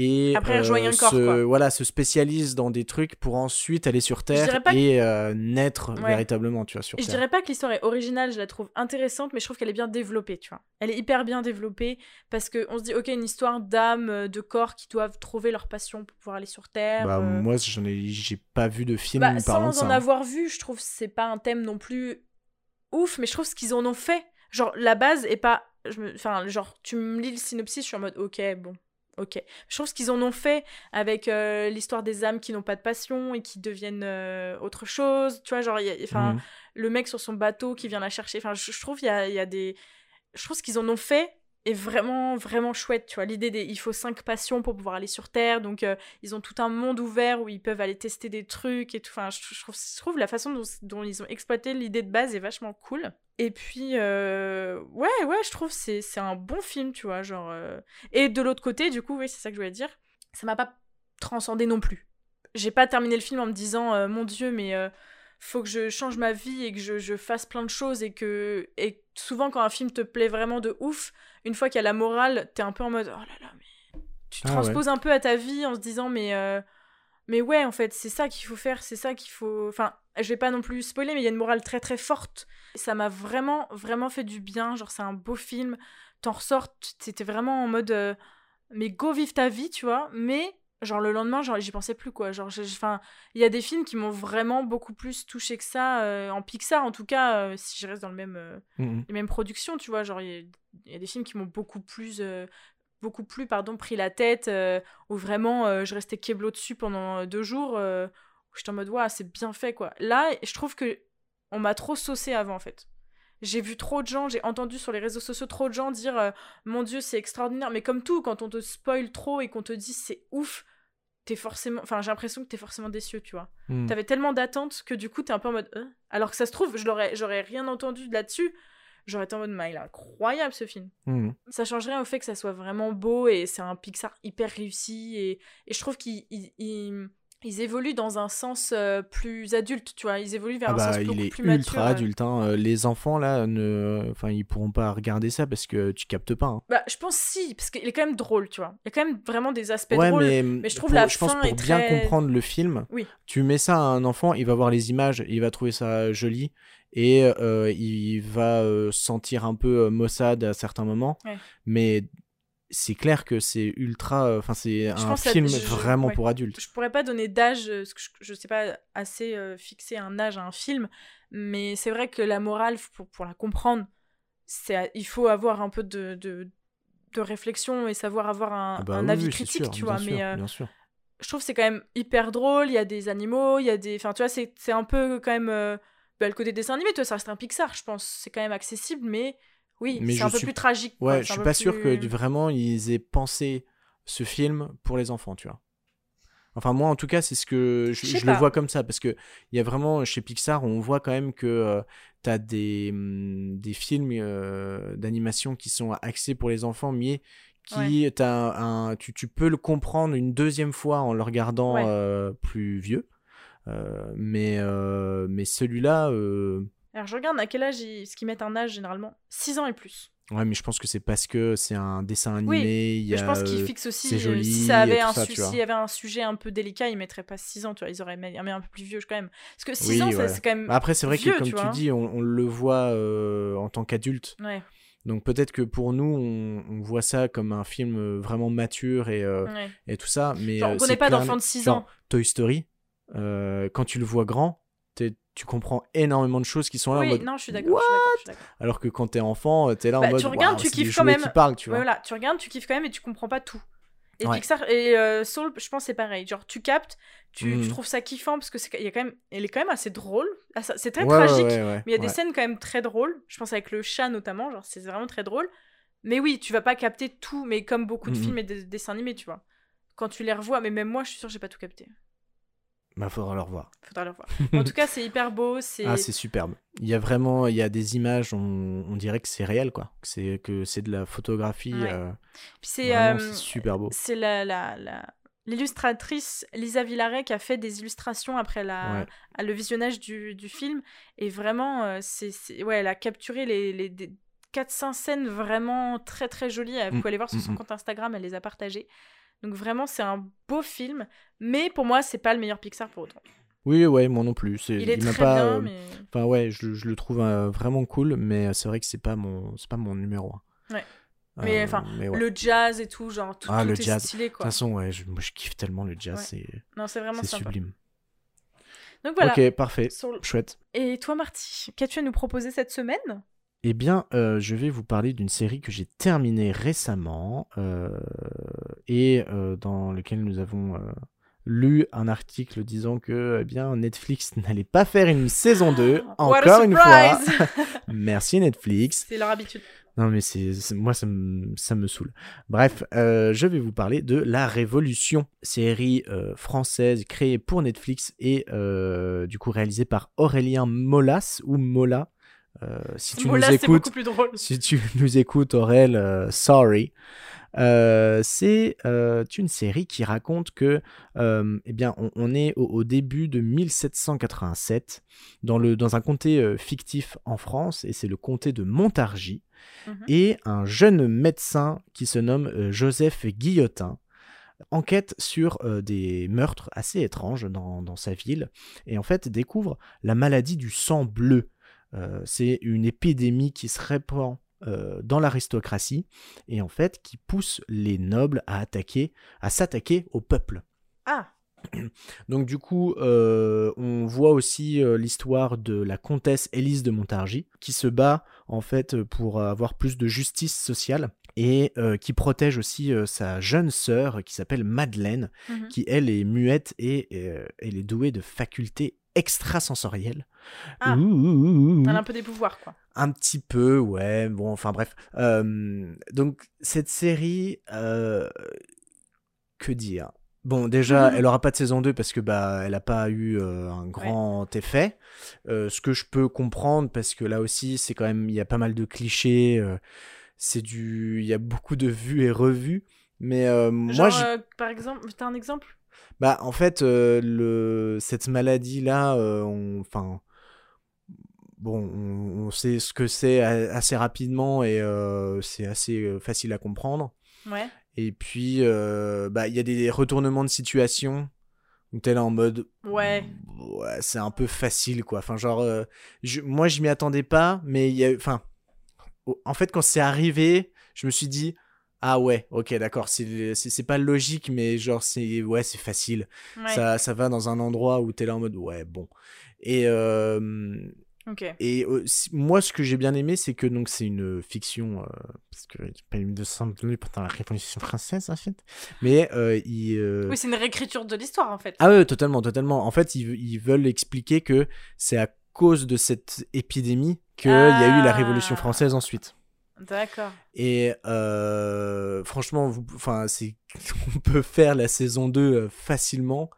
et Après, un corps, se, quoi. voilà, se spécialisent dans des trucs pour ensuite aller sur Terre que- et euh, naître Ouais. véritablement, tu vois, sur Et je Terre. dirais pas que l'histoire est originale, je la trouve intéressante, mais je trouve qu'elle est bien développée, tu vois. Elle est hyper bien développée parce qu'on se dit, ok, une histoire d'âmes, euh, de corps qui doivent trouver leur passion pour pouvoir aller sur Terre. Bah, euh, moi, j'en ai, j'ai pas vu de film bah, parlant de sans ça. en hein. avoir vu, je trouve que c'est pas un thème non plus ouf, mais je trouve ce qu'ils en ont fait. Genre, la base est pas. je me- Enfin, genre, tu me lis le synopsis, je suis en mode, ok, bon. Ok. Je trouve ce qu'ils en ont fait avec euh, l'histoire des âmes qui n'ont pas de passion et qui deviennent euh, autre chose. Tu vois, genre, enfin, Mhm. le mec sur son bateau qui vient la chercher. Enfin, je, je trouve il y a, y a des. Je trouve ce qu'ils en ont fait est vraiment, vraiment chouette. Tu vois, l'idée des. Il faut cinq passions pour pouvoir aller sur Terre. Donc, euh, ils ont tout un monde ouvert où ils peuvent aller tester des trucs et tout. Enfin, je, trouve, je trouve la façon dont, ils ont exploité l'idée de base est vachement cool. Et puis, euh, ouais, ouais, je trouve c'est c'est un bon film, tu vois. Genre, euh, Et de l'autre côté, du coup, oui, c'est ça que je voulais dire. Ça m'a pas transcendé non plus. J'ai pas terminé le film en me disant, mon Dieu, mais faut que je change ma vie et que je, je fasse plein de choses et que et souvent quand un film te plaît vraiment de ouf, une fois qu'il y a la morale, t'es un peu en mode oh là là mais tu Ah ouais. transposes un peu à ta vie en se disant mais euh, mais ouais en fait c'est ça qu'il faut faire, c'est ça qu'il faut. Enfin je vais pas non plus spoiler mais il y a une morale très très forte. Ça m'a vraiment vraiment fait du bien, genre c'est un beau film, t'en ressors, t'étais vraiment en mode euh, mais go vive ta vie tu vois, mais genre le lendemain genre j'y pensais plus quoi. Genre enfin il y a des films qui m'ont vraiment beaucoup plus touché que ça euh, en Pixar en tout cas euh, si je reste dans le même euh, Mhm. les mêmes productions tu vois. Genre il y, a- il y a des films qui m'ont beaucoup plus beaucoup plus pardon pris la tête où vraiment je restais keblo dessus pendant deux jours où j'étais en mode ouais c'est bien fait quoi. Là je trouve que on m'a trop saucé avant en fait j'ai vu trop de gens, j'ai entendu sur les réseaux sociaux trop de gens dire euh, Mon Dieu, c'est extraordinaire. Mais comme tout, quand on te spoil trop et qu'on te dit c'est ouf, t'es forcément. Enfin, j'ai l'impression que t'es forcément déçu, tu vois. Mhm. T'avais tellement d'attentes que du coup, t'es un peu en mode. Euh Alors que ça se trouve, je l'aurais- j'aurais rien entendu de là-dessus. J'aurais été en mode, mais il est incroyable ce film. Mhm. Ça change rien au fait que ça soit vraiment beau et c'est un Pixar hyper réussi. Et, et je trouve ils- ils évoluent dans un sens euh, plus adulte, tu vois. Ils évoluent vers Ah un bah, sens il beaucoup est plus ultra mature. euh. adulte. hein. Euh, Les enfants, là, ne... enfin, ils pourront pas regarder ça parce que tu captes pas. hein. Bah, je pense si, parce qu'il est quand même drôle, tu vois. Il y a quand même vraiment des aspects Ouais, drôles. mais, je trouve pour- la je pense fin pour est bien très- comprendre le film, Oui. tu mets ça à un enfant, il va voir les images, il va trouver ça joli et euh, il va euh, sentir un peu euh, maussade à certains moments. Ouais. Mais c'est clair que c'est ultra. Enfin, c'est un film je- vraiment ouais. pour adultes. Je pourrais pas donner d'âge, euh, parce que je, je sais pas assez euh, fixer un âge à un film, mais c'est vrai que la morale, pour, pour la comprendre, c'est il faut avoir un peu de, de, de réflexion et savoir avoir un, Ah bah un oui, avis oui, critique, sûr, tu bien vois. sûr, mais euh, bien sûr. je trouve que c'est quand même hyper drôle. Il y a des animaux, il y a des. Enfin, tu vois, c'est c'est un peu quand même. euh, bah, le côté dessin animé, toi, ça reste un Pixar, je pense. C'est quand même accessible, mais oui, Mais c'est je un peu suis- plus tragique. quoi. Ouais, C'est je suis pas sûr que vraiment ils aient pensé ce film pour les enfants, tu vois. Enfin, moi, en tout cas, c'est ce que je, le vois comme ça parce que il y a vraiment chez Pixar, on voit quand même que tu as des, hum, des films euh, d'animation qui sont axés pour les enfants, mais qui un, tu, tu peux le comprendre une deuxième fois en le regardant Ouais. euh, plus vieux. Euh, mais euh, mais celui-là, euh, Alors, je regarde à quel âge ils... ce qu'ils mettent un âge généralement 6 ans et plus. ouais, mais je pense que c'est parce que c'est un dessin animé. Oui, il y Mais je pense qu'ils euh, fixent aussi. c'est euh, joli si ça avait un y avait un sujet un peu délicat, ils mettraient pas 6 ans, tu vois. Ils auraient mis, un peu plus vieux quand même. Parce que 6 Oui, ans, ouais. c'est quand même. Bah Après, c'est vrai vieux, que, comme tu dis, on, on le voit euh, en tant qu'adulte. Ouais, Donc peut-être que pour nous, on, on voit ça comme un film vraiment mature et, euh, ouais. et tout ça. Mais Genre, on connaît pas d'enfant de 6 genre, ans. Toy Story, euh, quand tu le vois grand, tu comprends énormément de choses qui sont là en Oui, mode. non, je suis d'accord. Alors que quand t'es enfant, euh, t'es là Bah, en mode. tu regardes, Waouh, tu kiffes quand même. parlent, tu vois. voilà, tu regardes, tu kiffes quand même et tu comprends pas tout. Et Ouais. Pixar et euh, Soul, je pense c'est pareil. Genre tu captes, tu, tu Mhm. trouves ça kiffant parce que c'est y a quand même, elle est quand même assez drôle. Ah, C'est très Ouais, tragique, ouais, mais il y a des scènes quand même très drôles. Je pense avec le chat notamment, genre c'est vraiment très drôle. Mais oui, tu vas pas capter tout, mais comme beaucoup de Mhm. films et de dessins animés, tu vois. Quand tu les revois, mais même moi, je suis que j'ai pas tout capté. Bah, faudra le revoir. Faudra le revoir. en tout cas, c'est hyper beau. C'est Ah, c'est superbe. Il y a vraiment, il y a des images, on, on dirait que c'est réel, quoi. Que c'est que c'est de la photographie. Ouais. euh, Puis c'est vraiment, euh, c'est super beau. c'est la, la, la- l'illustratrice Lisa Villaret qui a fait des illustrations après la, Ouais. le visionnage du, du film. Et vraiment, euh, c'est, c'est- ouais, elle a capturé les, les des 400 scènes vraiment très très jolies. Vous Mm, pouvez aller voir sur mm, son mm. compte Instagram, elle les a partagées. Donc vraiment, c'est un beau film. Mais pour moi, c'est pas le meilleur Pixar pour autant. Oui, ouais, moi non plus. C'est, Il est m'a très pas, bien, euh, mais... Enfin ouais, je, je le trouve euh, vraiment cool, mais c'est vrai que c'est pas mon, c'est pas mon numéro un. Ouais. Mais, Euh, enfin, ouais. Le jazz et tout, genre, tout, Ah, tout le est jazz. stylé, De toute quoi. façon, ouais, je, moi je kiffe tellement le jazz, Ouais. c'est, Non, c'est vraiment sympa. sublime. Donc voilà. Ok, parfait, Sur- chouette. Et toi, Marty, qu'as-tu à nous proposer cette semaine? Eh bien, euh, je vais vous parler d'une série que j'ai terminée récemment euh, et euh, dans lequel nous avons lu un article disant que eh bien, Netflix (laughs) n'allait pas faire une saison 2, (gasps) What a encore une fois. (laughs) Merci Netflix. C'est leur habitude. Non mais c'est c'est- moi ça me, ça me saoule. Bref, euh, je vais vous parler de La Révolution, série euh, française créée pour Netflix et euh, du coup réalisée par Aurélien Molas ou Mola. Euh, si tu nous écoutes, beaucoup plus drôle. si tu (laughs) nous écoutes, Aurel, euh, sorry. Euh, c'est une série qui raconte que, eh bien, on, on est au, au début de 1787 dans, le, dans un comté fictif en France, et c'est le comté de Montargis, Mhm. et un jeune médecin qui se nomme Joseph Guillotin enquête sur euh, des meurtres assez étranges dans, dans sa ville, et en fait découvre la maladie du sang bleu. Euh, c'est une épidémie qui se répand euh, dans l'aristocratie et en fait qui pousse les nobles à attaquer, à s'attaquer au peuple. Ah, (clears throat) Donc du coup, euh, on voit aussi euh, l'histoire de la comtesse Élise de Montargis qui se bat en fait pour avoir plus de justice sociale et qui protège aussi sa jeune sœur qui s'appelle Madeleine, mhm. qui elle est muette et elle est douée de facultés extrasensorielles. Ah. Ouh, ouh, un peu des pouvoirs, quoi. Un petit peu, ouais. Bon, enfin bref. Euh, donc cette série, euh, que dire? Bon, déjà, Mhm. elle aura pas de saison 2 parce que bah, elle a pas eu euh, un grand effet. Euh, ce que je peux comprendre parce que là aussi, c'est quand même, il y a pas mal de clichés. c'est du, il y a beaucoup de vues et revues. Mais moi, Genre, je- euh, par exemple, t'as un exemple? Bah, en fait, le... cette maladie-là, euh, on... enfin, bon, on, on sait ce que c'est assez rapidement et euh, c'est assez euh, facile à comprendre. Ouais. Et puis, euh, bah, il y a des retournements de situation où t'es là en mode, Ouais. ouais, c'est un peu facile, quoi. Enfin, genre, je- moi, je m'y attendais pas, mais il y a, enfin, en fait, quand c'est arrivé, je me suis dit. Ah ouais, ok, d'accord, c'est pas logique, mais genre, c'est ouais, c'est facile Ouais. ça, ça va dans un endroit où t'es là en mode ouais bon et euh, Et euh, moi ce que j'ai bien aimé c'est que donc c'est une fiction euh, parce que j'ai pas eu de semblé pendant la révolution française en fait mais euh, il euh, Oui, c'est une réécriture de l'histoire, en fait. ah ouais totalement totalement en fait ils, ils veulent expliquer que c'est à cause de cette épidémie qu'il y a eu la révolution Ah. française ensuite D'accord. et euh, franchement, vous- (laughs) on peut faire la saison 2 euh, facilement.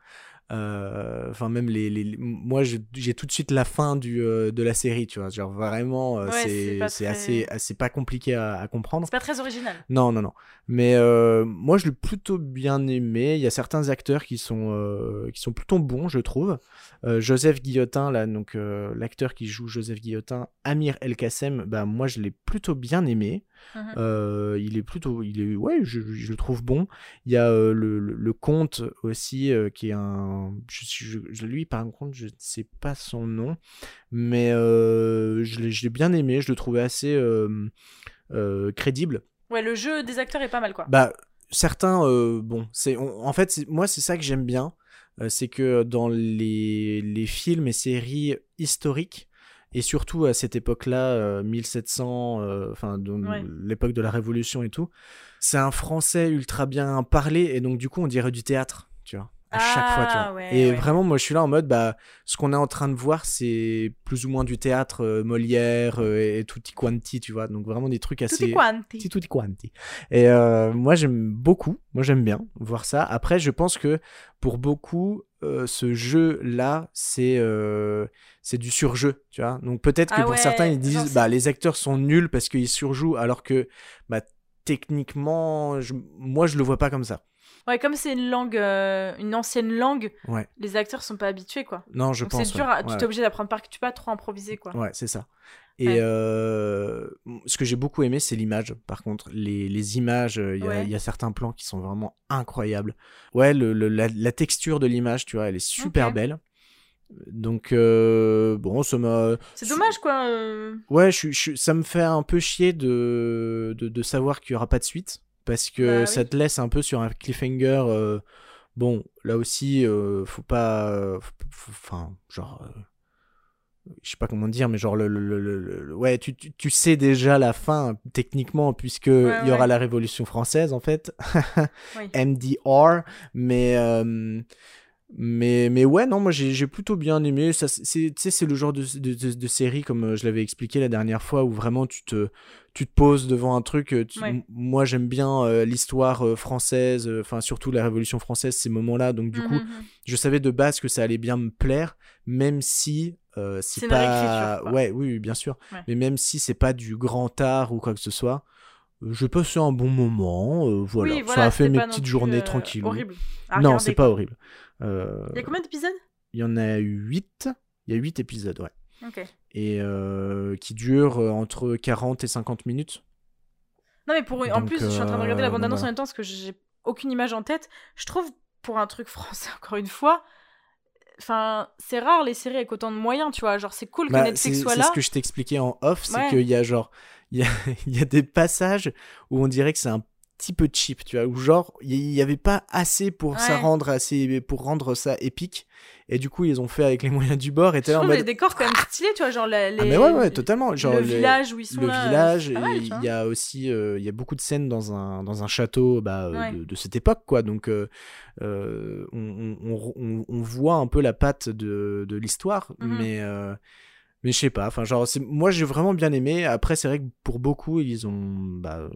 Euh, Enfin, même les, les- les- moi, j'ai tout de suite la fin du, euh, de la série, tu vois. Genre vraiment, euh, Ouais, c'est très- assez, assez pas compliqué à, à comprendre. C'est pas très original. Non, non, non. Mais moi, je l'ai plutôt bien aimé. Il y a certains acteurs qui sont, qui sont plutôt bons, je trouve. Joseph Guillotin, là, donc l'acteur qui joue Joseph Guillotin, Amir El Kassem, bah moi, je l'ai plutôt bien aimé. Mhm. Euh, il est plutôt, il est, ouais, je, je le trouve bon. Il y a euh, le, le, le comte aussi, euh, qui est un, je, je, lui par contre, je ne sais pas son nom, mais je l'ai bien aimé. Je le trouvais assez crédible. Ouais, le jeu des acteurs est pas mal, quoi. Bah, certains, bon, c'est, en fait, moi, c'est ça que j'aime bien, c'est que dans les, les films et séries historiques, et surtout à cette époque-là, euh, 1700, euh, enfin de- Ouais. l'époque de la Révolution et tout, c'est un français ultra bien parlé et donc du coup on dirait du théâtre, tu vois, à chaque fois, tu Ah, vois. ouais, et ouais. vraiment, moi je suis là en mode, bah, ce qu'on est en train de voir, c'est plus ou moins du théâtre euh, Molière euh, et, tutti quanti, tu vois, donc vraiment des trucs assez Tutti quanti. Tutti quanti. Et euh, moi, j'aime beaucoup. Moi, j'aime bien voir ça. Après, je pense que pour beaucoup, euh, ce jeu-là, c'est euh, c'est du surjeu, tu vois. Donc peut-être que Ah pour ouais, certains, ils disent, bah, les acteurs sont nuls parce qu'ils surjouent, alors que, bah, techniquement, je- moi, je le vois pas comme ça. Ouais, comme c'est une langue, euh, une ancienne langue, Ouais. les acteurs sont pas habitués, quoi. Non, je Donc pense. c'est dur, ouais. tu t'es obligé d'apprendre par cœur, tu peux pas trop improviser, quoi. Ouais, c'est ça. Et Ouais. euh, ce que j'ai beaucoup aimé, c'est l'image. Par contre, les, les images, euh, il y, a- Ouais. il y a certains plans qui sont vraiment incroyables. Ouais, le, le- la, la texture de l'image, tu vois, elle est super belle. Donc, euh, bon, ça m'a. C'est dommage, quoi. euh. Ouais, je, je- ça me fait un peu chier de, de, de savoir qu'il y aura pas de suite. Parce que Bah oui. ça te laisse un peu sur un cliffhanger. bon, là aussi, faut pas. Enfin, genre. Je sais pas comment dire, mais genre, le, le- le- ouais, tu, tu, tu sais déjà la fin, techniquement, puisque il y aura ouais. la Révolution française, en fait. Oui. (laughs) MDR, mais. euh, mais, mais ouais, non, moi j'ai j'ai plutôt bien aimé. Ça, c'est- c'est- Tu sais, c'est le genre de, de, de- de série, comme euh, je l'avais expliqué la dernière fois, où vraiment tu te, tu te poses devant un truc. euh, tu- Ouais. m- Moi j'aime bien euh, l'histoire euh, française, euh, enfin surtout la Révolution française, ces moments-là. Donc du coup, Mhm, mhm. je savais de base que ça allait bien me plaire, même si euh, c'est pas. quoi. Ouais, oui, bien sûr. Ouais. Mais même si c'est pas du grand art ou quoi que ce soit, euh, j'ai passé un bon moment. euh, voilà. Oui, ça a fait mes petites journées euh, tranquilles. Horrible. à Non, c'est pas horrible. Euh, Il y a combien d'épisodes? il y en a 8. Il y a 8 épisodes, ouais. Ok. Et euh, qui durent euh, entre 40 et 50 minutes. Non, mais pour, en Donc, plus, je suis en train de regarder la euh, bande-annonce donc en même temps parce que j'ai aucune image en tête. Je trouve, pour un truc (laughs) français, encore une fois, enfin, c'est rare les séries avec autant de moyens, tu vois. Genre, c'est cool que Bah, Netflix c'est soit c'est là. ce que je t'expliquais en off, c'est qu'il y a genre, il y a, (laughs) y a des passages où on dirait que c'est un petit peu cheap, tu vois, où genre, il y avait pas assez pour ça Ouais. rendre assez, pour rendre ça épique, et du coup, ils ont fait avec les (laughs) moyens du bord, et Je là en trouve les mode, décors quand même stylés, tu vois. Genre, les... ah mais ouais, ouais, totalement, genre, le les- village où ils sont le là. village, il y a aussi euh, il y a beaucoup de scènes dans un, dans un château bah, euh, Ouais. de, de cette époque, quoi. Donc, euh, on, on, on, on voit un peu la patte de, de l'histoire, Mhm. mais, euh, mais je sais pas. Enfin, genre, moi, j'ai vraiment bien aimé. Après, c'est vrai que pour beaucoup, ils ont. Bah,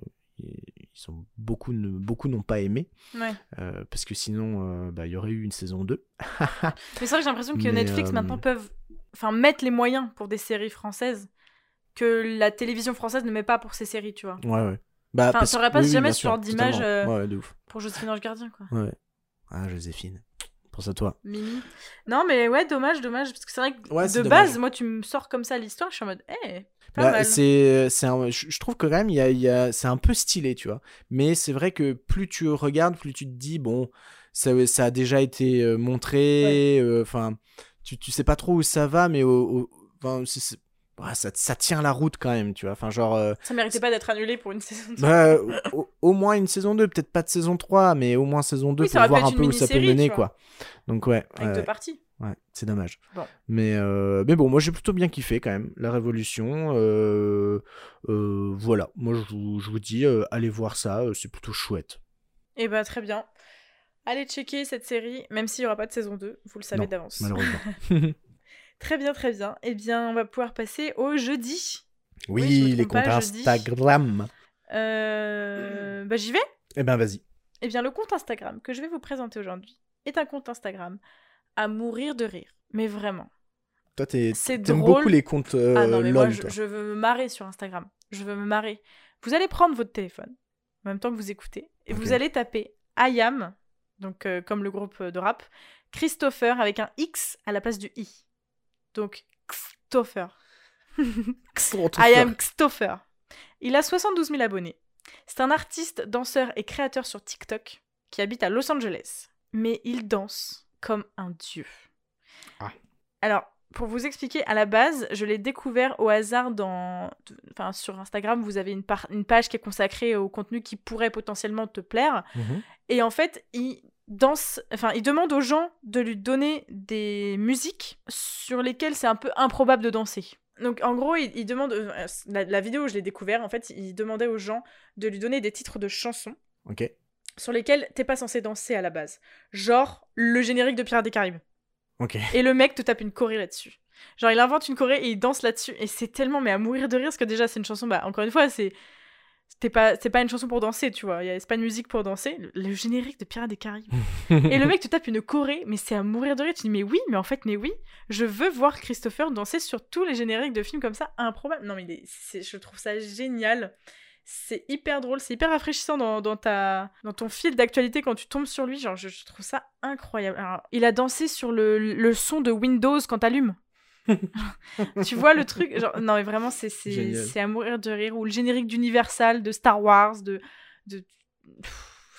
ils ont beaucoup, ne- beaucoup n'ont pas aimé. Ouais. euh, parce que sinon euh, bah, il y aurait eu une saison 2 (laughs) Mais c'est vrai que j'ai l'impression que Mais, Netflix euh, maintenant peuvent enfin, mettre les moyens pour des séries françaises que la télévision française ne met pas pour ses séries, tu vois. ouais ouais. Bah Enfin, parce- t'aurais pas oui, oui, jamais bien ce genre d'image, Pour Joséphine Ange Gardien, quoi. ouais. Ah Joséphine pense à toi Mimi. Non, mais ouais, dommage, dommage. Parce que c'est vrai que Ouais, de dommage. base, moi, tu me sors comme ça l'histoire, je suis en mode, eh, pas Bah, c'est, je trouve que quand même, il y a, il y a, c'est un peu stylé, tu vois. Mais c'est vrai que plus tu regardes, plus tu te dis, bon, ça, ça a déjà été euh, montré, euh, enfin, tu, tu sais pas trop où ça va, mais au, ouais, ça, ça tient la route quand même, tu vois. Enfin, genre, euh, Ça méritait pas d'être annulé pour une saison. de- bah, au, au moins une saison 2, peut-être pas de saison 3, mais au moins saison 2 Oui, ça pour voir un peu où ça peut mener, quoi. Donc, ouais. Avec ouais, deux parties. Ouais, c'est dommage. Bon. Mais, euh, mais bon, moi j'ai plutôt bien kiffé quand même, la Révolution. euh, voilà, moi je vous, je vous dis, allez voir ça, c'est plutôt chouette. Et bah, très bien. Allez checker cette série, même s'il y aura pas de saison 2, vous le savez d'avance. Malheureusement. (laughs) Très bien, très bien. Eh bien, on va pouvoir passer au jeudi. oui, Oui, je me les comptes pas. Instagram. Euh... Bah, j'y vais. Eh ben vas-y. Eh bien, le compte Instagram que je vais vous présenter aujourd'hui est un compte Instagram à mourir de rire. Mais vraiment. Toi, t'aimes beaucoup les comptes euh, ah non, mais moi, je, veux me marrer sur Instagram. Je veux me marrer. Vous allez prendre votre téléphone, en même temps que vous écoutez, et vous allez taper IAM, donc euh, comme le groupe de rap, Christopher avec un X à la place du I. Donc, Christopher. (laughs) I am Christopher. Il a 72 000 abonnés. C'est un artiste, danseur et créateur sur TikTok qui habite à Los Angeles. Mais il danse comme un dieu. Ah. Alors, pour vous expliquer, à la base, je l'ai découvert au hasard dans... Enfin, sur Instagram, vous avez une, par- une page qui est consacrée au contenu qui pourrait potentiellement te plaire. Mhm. Et en fait, il danse, enfin, il demande aux gens de lui donner des musiques sur lesquelles c'est un peu improbable de danser. Donc en gros, il, il demande. euh, la, la vidéo où je l'ai découvert, en fait, il demandait aux gens de lui donner des titres de chansons Ok. sur lesquels t'es pas censé danser à la base. Genre le générique de Pirates des Caraïbes. Ok. Et le mec te tape une choré là-dessus. Genre, il invente une choré et il danse là-dessus. Et c'est tellement, mais à mourir de rire, parce que déjà, c'est une chanson, bah, encore une fois, c'est. C'est pas, c'est pas une chanson pour danser, tu vois. C'est pas une musique pour danser. Le, le générique de Pirates des Caraïbes. (laughs) et le mec te tape une choré, mais c'est à mourir de rire. Tu dis, mais oui, mais en fait, mais oui, je veux voir Christopher danser sur tous les génériques de films comme ça, improbable. Non, mais est- je trouve ça génial. C'est hyper drôle, c'est hyper rafraîchissant dans, dans ta, dans ton fil d'actualité quand tu tombes sur lui. Genre, je, je trouve ça incroyable. Alors, il a dansé sur le, le son de Windows quand t'allumes. Tu vois le truc genre, Non, mais vraiment, c'est c'est- à mourir de rire. Ou le générique d'Universal, de Star Wars, de. de...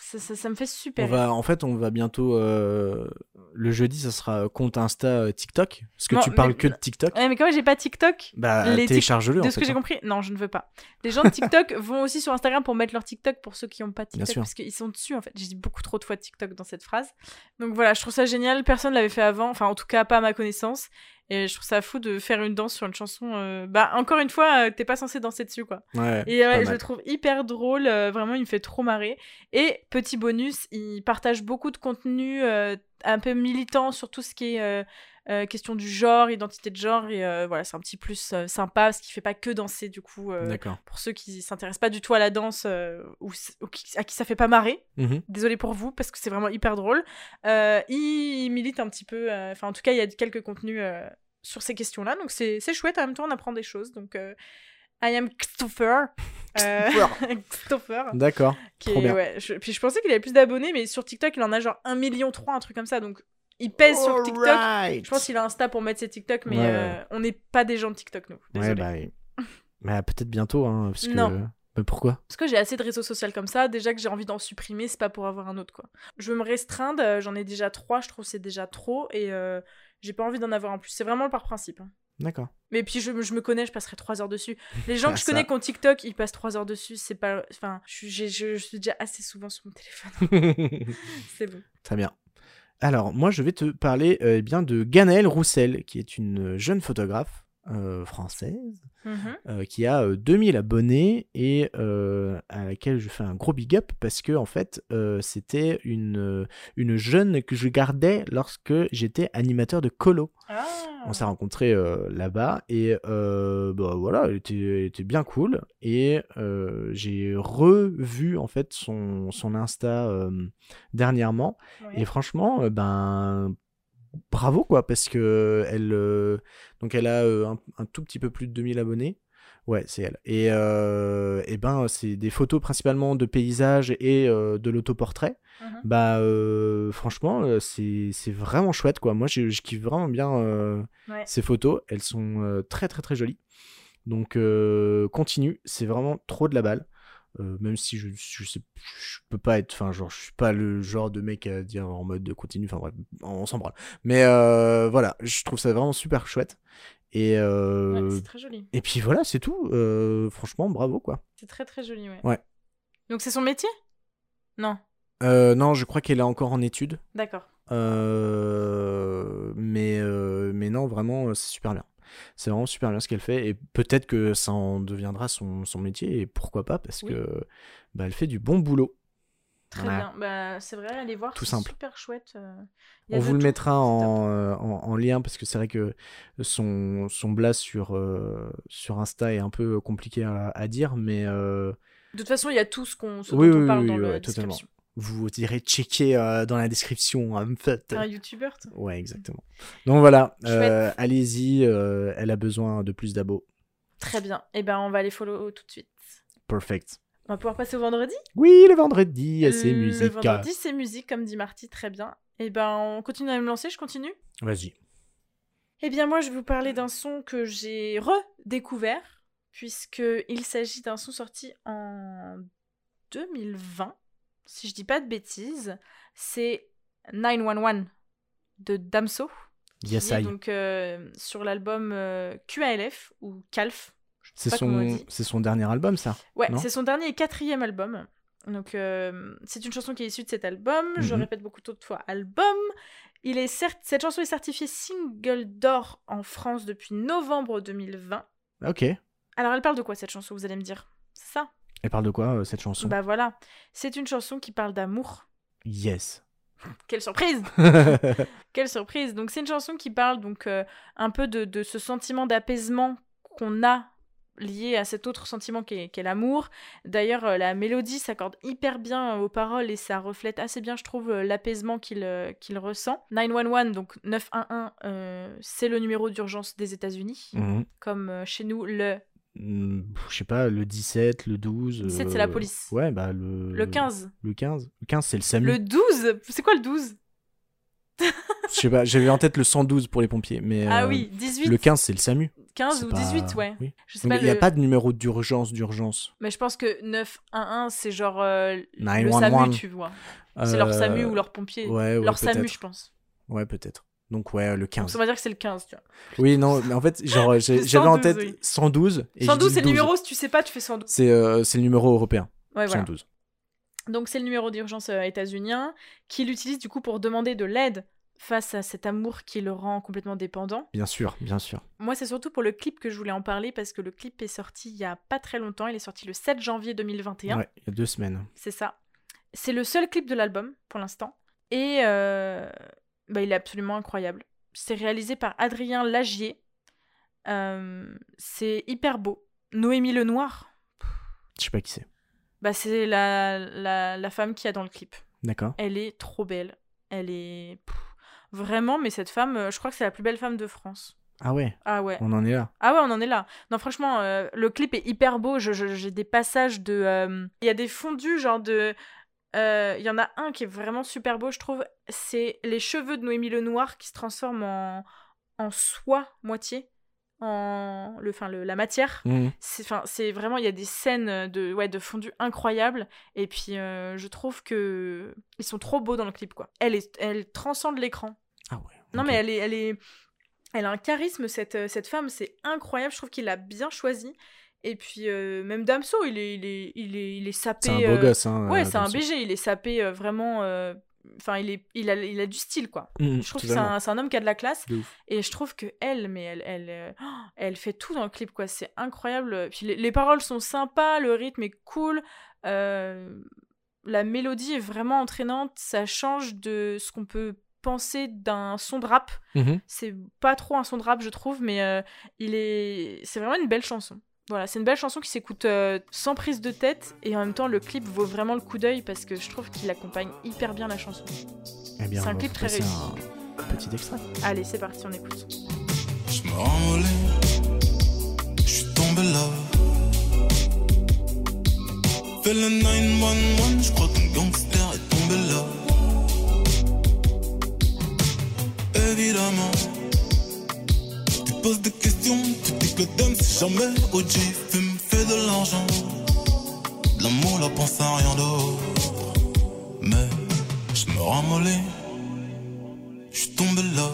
Ça, ça, ça me fait super On va, en fait, on va bientôt. euh, le jeudi, ça sera compte Insta euh, TikTok. Parce que Non, tu parles mais- que de TikTok. Ouais, mais comme j'ai pas TikTok, Bah, télécharge-le. de ce que j'ai hein. compris, non, je ne veux pas. Les gens de TikTok (laughs) vont aussi sur Instagram pour mettre leur TikTok pour ceux qui n'ont pas TikTok, parce qu'ils sont dessus en fait. J'ai dit beaucoup trop de fois TikTok dans cette phrase. Donc voilà, je trouve ça génial. Personne l'avait fait avant, enfin en tout cas pas à ma connaissance. Et je trouve ça fou de faire une danse sur une chanson. euh, Bah encore une fois, euh, t'es pas censé danser dessus quoi. Ouais, Et je le trouve hyper drôle, euh, vraiment il me fait trop marrer. Et petit bonus, il partage beaucoup de contenu un peu militant sur tout ce qui est euh, question du genre, identité de genre. Et euh, voilà, c'est un petit plus euh, sympa parce qu'il fait pas que danser du coup. euh, D'accord. pour ceux qui s'intéressent pas du tout à la danse euh, ou, s- ou qui- à qui ça fait pas marrer, Mhm. désolé pour vous parce que c'est vraiment hyper drôle. Euh, il, il milite un petit peu, euh, enfin en tout cas il y a quelques contenus euh, sur ces questions-là, donc c'est chouette. En même temps on apprend des choses. Donc euh, I am Christopher. (laughs) Christopher. D'accord. ouais, puis je pensais qu'il avait plus d'abonnés, mais sur TikTok il en a genre 1 million 3, un truc comme ça. Donc il pèse sur TikTok. Je pense qu'il a Insta pour mettre ses TikTok, mais Ouais, euh, on n'est pas des gens de TikTok nous. Ouais, Désolé. bah, oui. (laughs) bah, peut-être bientôt, hein, parce que. Non. Bah, pourquoi? Parce que j'ai assez de réseaux sociaux comme ça, déjà que j'ai envie d'en supprimer, c'est pas pour avoir un autre quoi. Je veux me restreindre, euh, j'en ai déjà trois, je trouve que c'est déjà trop, et euh, j'ai pas envie d'en avoir en plus. C'est vraiment par principe. hein. D'accord. Mais puis je, me- je me connais, je passerai trois heures dessus. Les gens Ah, que je connais qui ont TikTok, ils passent trois heures dessus, c'est pas. Enfin, je, suis- j'ai- je, je suis déjà assez souvent sur mon téléphone. (laughs) c'est bon. Très bien. Alors, moi, je vais te parler euh, eh bien de Ganaëlle Roussel, qui est une jeune photographe euh, française Mhm. euh, qui a euh, 2000 abonnés et euh, à laquelle je fais un gros big up parce que en fait euh, c'était une, euh, une jeune que je gardais lorsque j'étais animateur de colo. Ah. On s'est rencontrés euh, là-bas et euh, bah, voilà, elle était, elle était bien cool et euh, j'ai revu en fait son, son Insta dernièrement Ouais. et franchement ben bravo quoi parce que elle donc elle a un, un tout petit peu plus de 2000 abonnés. Ouais, c'est elle. Et, euh, et ben, c'est des photos principalement de paysages et euh, de l'autoportrait. Mhm. Bah, euh, franchement, euh, c'est vraiment chouette, quoi. Moi, je, je kiffe vraiment bien euh, Ouais. ces photos. Elles sont euh, très, très, très jolies. Donc, euh, continue. C'est vraiment trop de la balle. Euh, même si je, je sais, je peux pas être, enfin, genre, je suis pas le genre de mec à dire en mode de continue, enfin bref, on s'en branle. Mais euh, voilà, je trouve ça vraiment super chouette. Et, euh, Ouais, très joli. et puis voilà, c'est tout. Franchement, bravo quoi. C'est très très joli, ouais. Ouais. Donc c'est son métier? Non. Non, je crois qu'elle est encore en études. D'accord. Mais, mais non, vraiment, c'est super bien. C'est vraiment super bien ce qu'elle fait. Et peut-être que ça en deviendra son, son métier. Et pourquoi pas Parce Oui. que bah, elle fait du bon boulot. Très bien. Bah, c'est vrai, allez voir. Tout simple. Super chouette. euh, On vous le tout, mettra en, euh, en, en lien parce que c'est vrai que son, son blast sur, euh, sur Insta est un peu compliqué à, à dire, mais euh. De toute façon, il y a tout ce qu'on ce Oui, dont on oui, parle oui, dans oui, la description. Vous irez checker euh, dans la description. en fait. T'es un youtubeur, toi Ouais, exactement. Donc voilà, euh, allez-y, euh, elle a besoin de plus d'abos. Très bien. Et ben, on va les follow tout de suite. Perfect. On va pouvoir passer au vendredi? Oui, le vendredi, c'est Le musique. vendredi, c'est musique, comme dit Marty, très bien. Et ben, on continue à me lancer, je continue? Vas-y. Eh bien, moi, je vais vous parler d'un son que j'ai redécouvert, puisqu'il s'agit d'un son sorti en 2020, si je dis pas de bêtises. C'est 911 de Damso, Yes, est I. donc euh, sur l'album euh, QALF ou CALF. C'est son, dit. c'est son dernier album, ça Ouais, c'est son dernier et quatrième album. Donc, euh, c'est une chanson qui est issue de cet album. Je Mhm. répète beaucoup trop de fois album. Il est certes, cette chanson est certifiée single d'or en France depuis novembre 2020. Ok. Alors, elle parle de quoi cette chanson, vous allez me dire? Elle parle de quoi, euh, cette chanson? Bah voilà. C'est une chanson qui parle d'amour. Yes. (laughs) Quelle surprise (laughs) Quelle surprise Donc, c'est une chanson qui parle donc euh, un peu de, de ce sentiment d'apaisement qu'on a lié à cet autre sentiment qu'est qu'est l'amour. D'ailleurs, euh, la mélodie s'accorde hyper bien aux paroles et ça reflète assez bien, je trouve, euh, l'apaisement qu'il euh, qu'il ressent. 911, donc 911, euh, c'est le numéro d'urgence des États-Unis, Mhm. comme chez nous le Je sais pas, le 17, le 12. 17, c'est euh, la police. Ouais, bah le. le 15. Le 15. Le 15, c'est le SAMU. Le 12 C'est quoi le 12 Je sais pas, j'avais en tête le 112 pour les pompiers, mais. Ah euh, oui, 18, Le 15, c'est le SAMU. 15 C'est ou pas- 18, ouais. oui. Je sais Donc, pas il n'y a le- pas de numéro d'urgence, d'urgence. Mais je pense que 911, c'est genre euh, le 911. SAMU, tu vois. C'est leur Euh, SAMU ou leur pompier. Ouais, ouais, leur SAMU, je pense. Ouais, peut-être. Donc, ouais, le Donc 15. on va dire que c'est le 15, tu vois. Oui, non, mais en fait, genre, (laughs) j'avais en 112, tête oui. 112. Et j'ai 112, dit c'est le 12. numéro, si tu sais pas, tu fais 112. C'est euh, le numéro européen. Ouais, voilà. 112. Donc c'est le numéro d'urgence euh, états-unien qu'il utilise du coup pour demander de l'aide face à cet amour qui le rend complètement dépendant. Bien sûr, bien sûr. Moi, c'est surtout pour le clip que je voulais en parler parce que le clip est sorti il y a pas très longtemps. Il est sorti le 7 janvier 2021. Ouais, il y a deux semaines. C'est ça. C'est le seul clip de l'album pour l'instant. Et euh, bah, il est absolument incroyable. C'est réalisé par Adrien Lagier. Euh, c'est hyper beau. Noémie Lenoir, Je sais pas qui c'est. bah, c'est la, la, la femme qui a dans le clip. D'accord. Elle est trop belle. Elle est. pff, Vraiment, mais cette femme, euh, je crois que c'est la plus belle femme de France. Ah ouais, Ah ouais. on en est là. Ah ouais, on en est là. Non, franchement, euh, le clip est hyper beau. Je- je- J'ai des passages de. euh, Il y a des fondus, genre de. Euh, Il y en a un qui est vraiment super beau, je trouve. C'est les cheveux de Noémie Lenoir qui se transforment en, en soie moitié. En. Le, enfin, le, la matière. Mhm. C'est vraiment. Il y a des scènes de, ouais, de fondu incroyables. Et puis, euh, je trouve que. Ils sont trop beaux dans le clip, quoi. Elle, est, elle transcende l'écran. Ah ouais. Non, mais elle est, elle est, elle a un charisme cette, euh, cette femme, c'est incroyable. Je trouve qu'il l'a bien choisi. Et puis euh, même Damso, il est, il est, il est, il est sapé. C'est un beau euh, gosse, hein. Ouais, euh, c'est un. BG. Il est sapé euh, vraiment. Enfin, il est, il a, il a du style quoi. Mhm, Je trouve que c'est un, un homme qui a de la classe. De. Et je trouve que elle, mais elle, elle, oh, elle fait tout dans le clip quoi. C'est incroyable. Puis les, les paroles sont sympas, le rythme est cool. la mélodie est vraiment entraînante. Ça change de ce qu'on peut penser d'un son de rap. Mhm. C'est pas trop un son de rap, je trouve, mais il est. C'est vraiment une belle chanson. Voilà, c'est une belle chanson qui s'écoute euh, sans prise de tête et en même temps le clip vaut vraiment le coup d'œil parce que je trouve qu'il accompagne hyper bien la chanson. Eh C'est un clip très réussi. Un petit extrait. Allez, c'est parti, on écoute. Je me je suis tombé là. Fais le 911, je crois qu'un gangster est tombé là. Évidemment, poses des questions, tu dis que le dame c'est jamais OG. Fume, fait de l'argent, de l'amour, la pense à rien d'autre. Mais je me ramollis, je suis tombé là.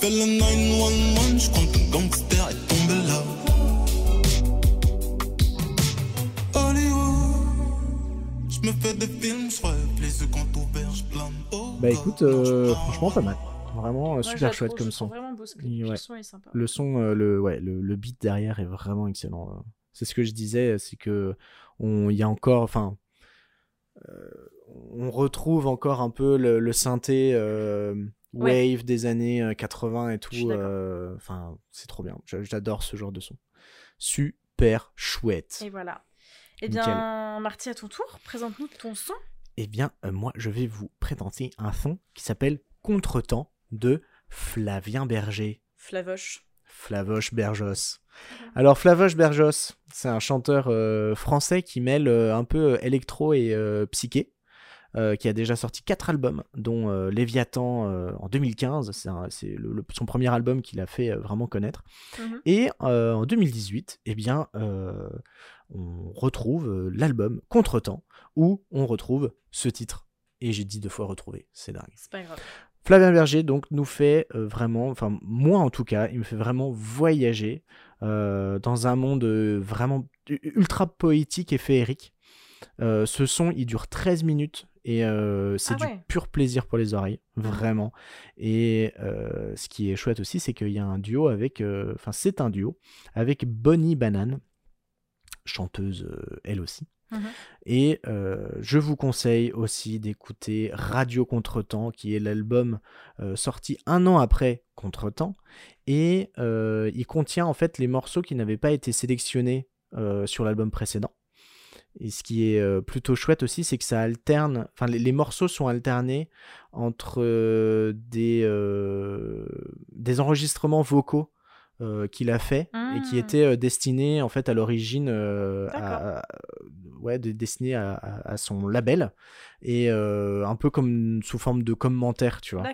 Fais le 911, je crois qu'un gangster est tombé là. Hollywood, je me fais des films, je rêve, les yeux quand ouverts, je plane. Bah écoute, euh, franchement pas mal. Vraiment euh, Moi, super chouette comme son. vraiment beau ce clip, Ouais. le son est sympa. Le son, euh, le, ouais, le, le beat derrière est vraiment excellent. euh. C'est ce que je disais, c'est que on, il y a encore, enfin, euh, on retrouve encore un peu le, le synthé euh, Ouais. wave des années euh, 80 et tout. euh, Enfin, c'est trop bien. J'adore ce genre de son. Super chouette. Et voilà. Eh Nickel. bien, Marty, à ton tour, présente-nous ton son. Eh bien, moi, je vais vous présenter un son qui s'appelle Contretemps de Flavien Berger. Flavoche. Flavoche Bergos. Alors Flavoche Bergos, c'est un chanteur euh, français qui mêle euh, un peu euh, électro et euh, psyché, qui a déjà sorti quatre albums, dont Léviathan en 2015, c'est son premier album qu'il a fait vraiment connaître. Mhm. Et en 2018, eh bien, on retrouve l'album Contretemps, où on retrouve ce titre. Et j'ai dit deux fois retrouver, c'est dingue. C'est pas grave. Flavien Berger donc nous fait euh, vraiment, enfin moi en tout cas, il me fait vraiment voyager euh, dans un monde euh, vraiment ultra poétique et féerique. Euh, ce son, il dure 13 minutes et c'est Ah du ouais. pur plaisir pour les oreilles, vraiment. Et ce qui est chouette aussi, c'est qu'il y a un duo avec, enfin c'est un duo avec Bonnie Banane, chanteuse elle aussi. Et euh, je vous conseille aussi d'écouter Radio Contretemps, qui est l'album euh, sorti un an après Contretemps. Et euh, il contient en fait les morceaux qui n'avaient pas été sélectionnés sur l'album précédent. Et ce qui est plutôt chouette aussi, c'est que ça alterne, enfin les, morceaux sont alternés entre des enregistrements vocaux euh, qu'il a fait et qui Mm. étaient euh, destinés en fait à l'origine euh, à, à- ouais, de- destinés à, à- à son label et euh, un peu comme sous forme de commentaire, tu vois.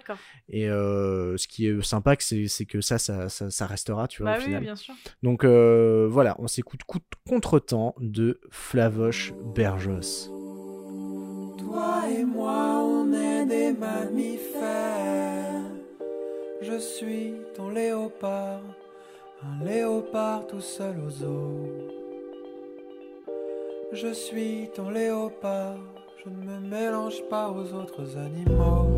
Et euh, ce qui est sympa, c'est c'est que ça, ça, ça, ça restera, tu vois, Bah au oui, final. bien sûr. Donc euh, voilà, on s'écoute coup- Contretemps de Flavoche Bergos. Toi et moi, on est des mammifères. Je suis ton léopard, un léopard tout seul aux zoo. Je suis ton léopard, je ne me mélange pas aux autres animaux.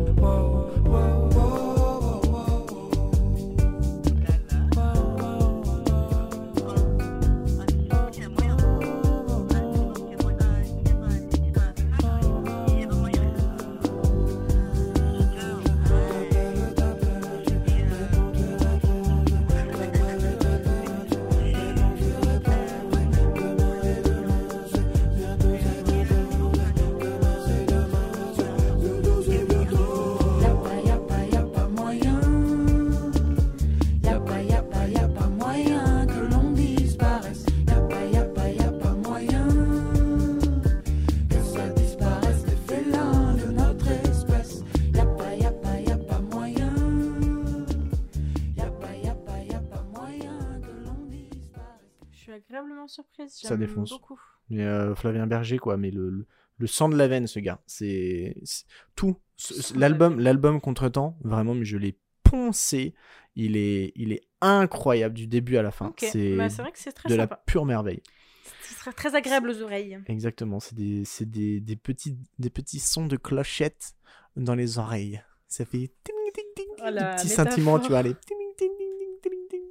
Suis agréablement surprise. Ça défonce. beaucoup. Mais euh, Flavien Berger, quoi, mais le, le, le sang de la veine, ce gars. C'est tout. L'album, l'album Contretemps, vraiment, mais je l'ai poncé. Il est, il est incroyable du début à la fin. C'est Bah, c'est vrai que c'est très de la pure merveille. Ce sera très agréable aux oreilles. Exactement. C'est des, c'est des, des petits, des petits sons de clochettes dans les oreilles. Ça fait ting, ting, ting, Oh, des petits sentiments, tu vois, les ting, (laughs) ting, ting, ting, ting, ting, ting,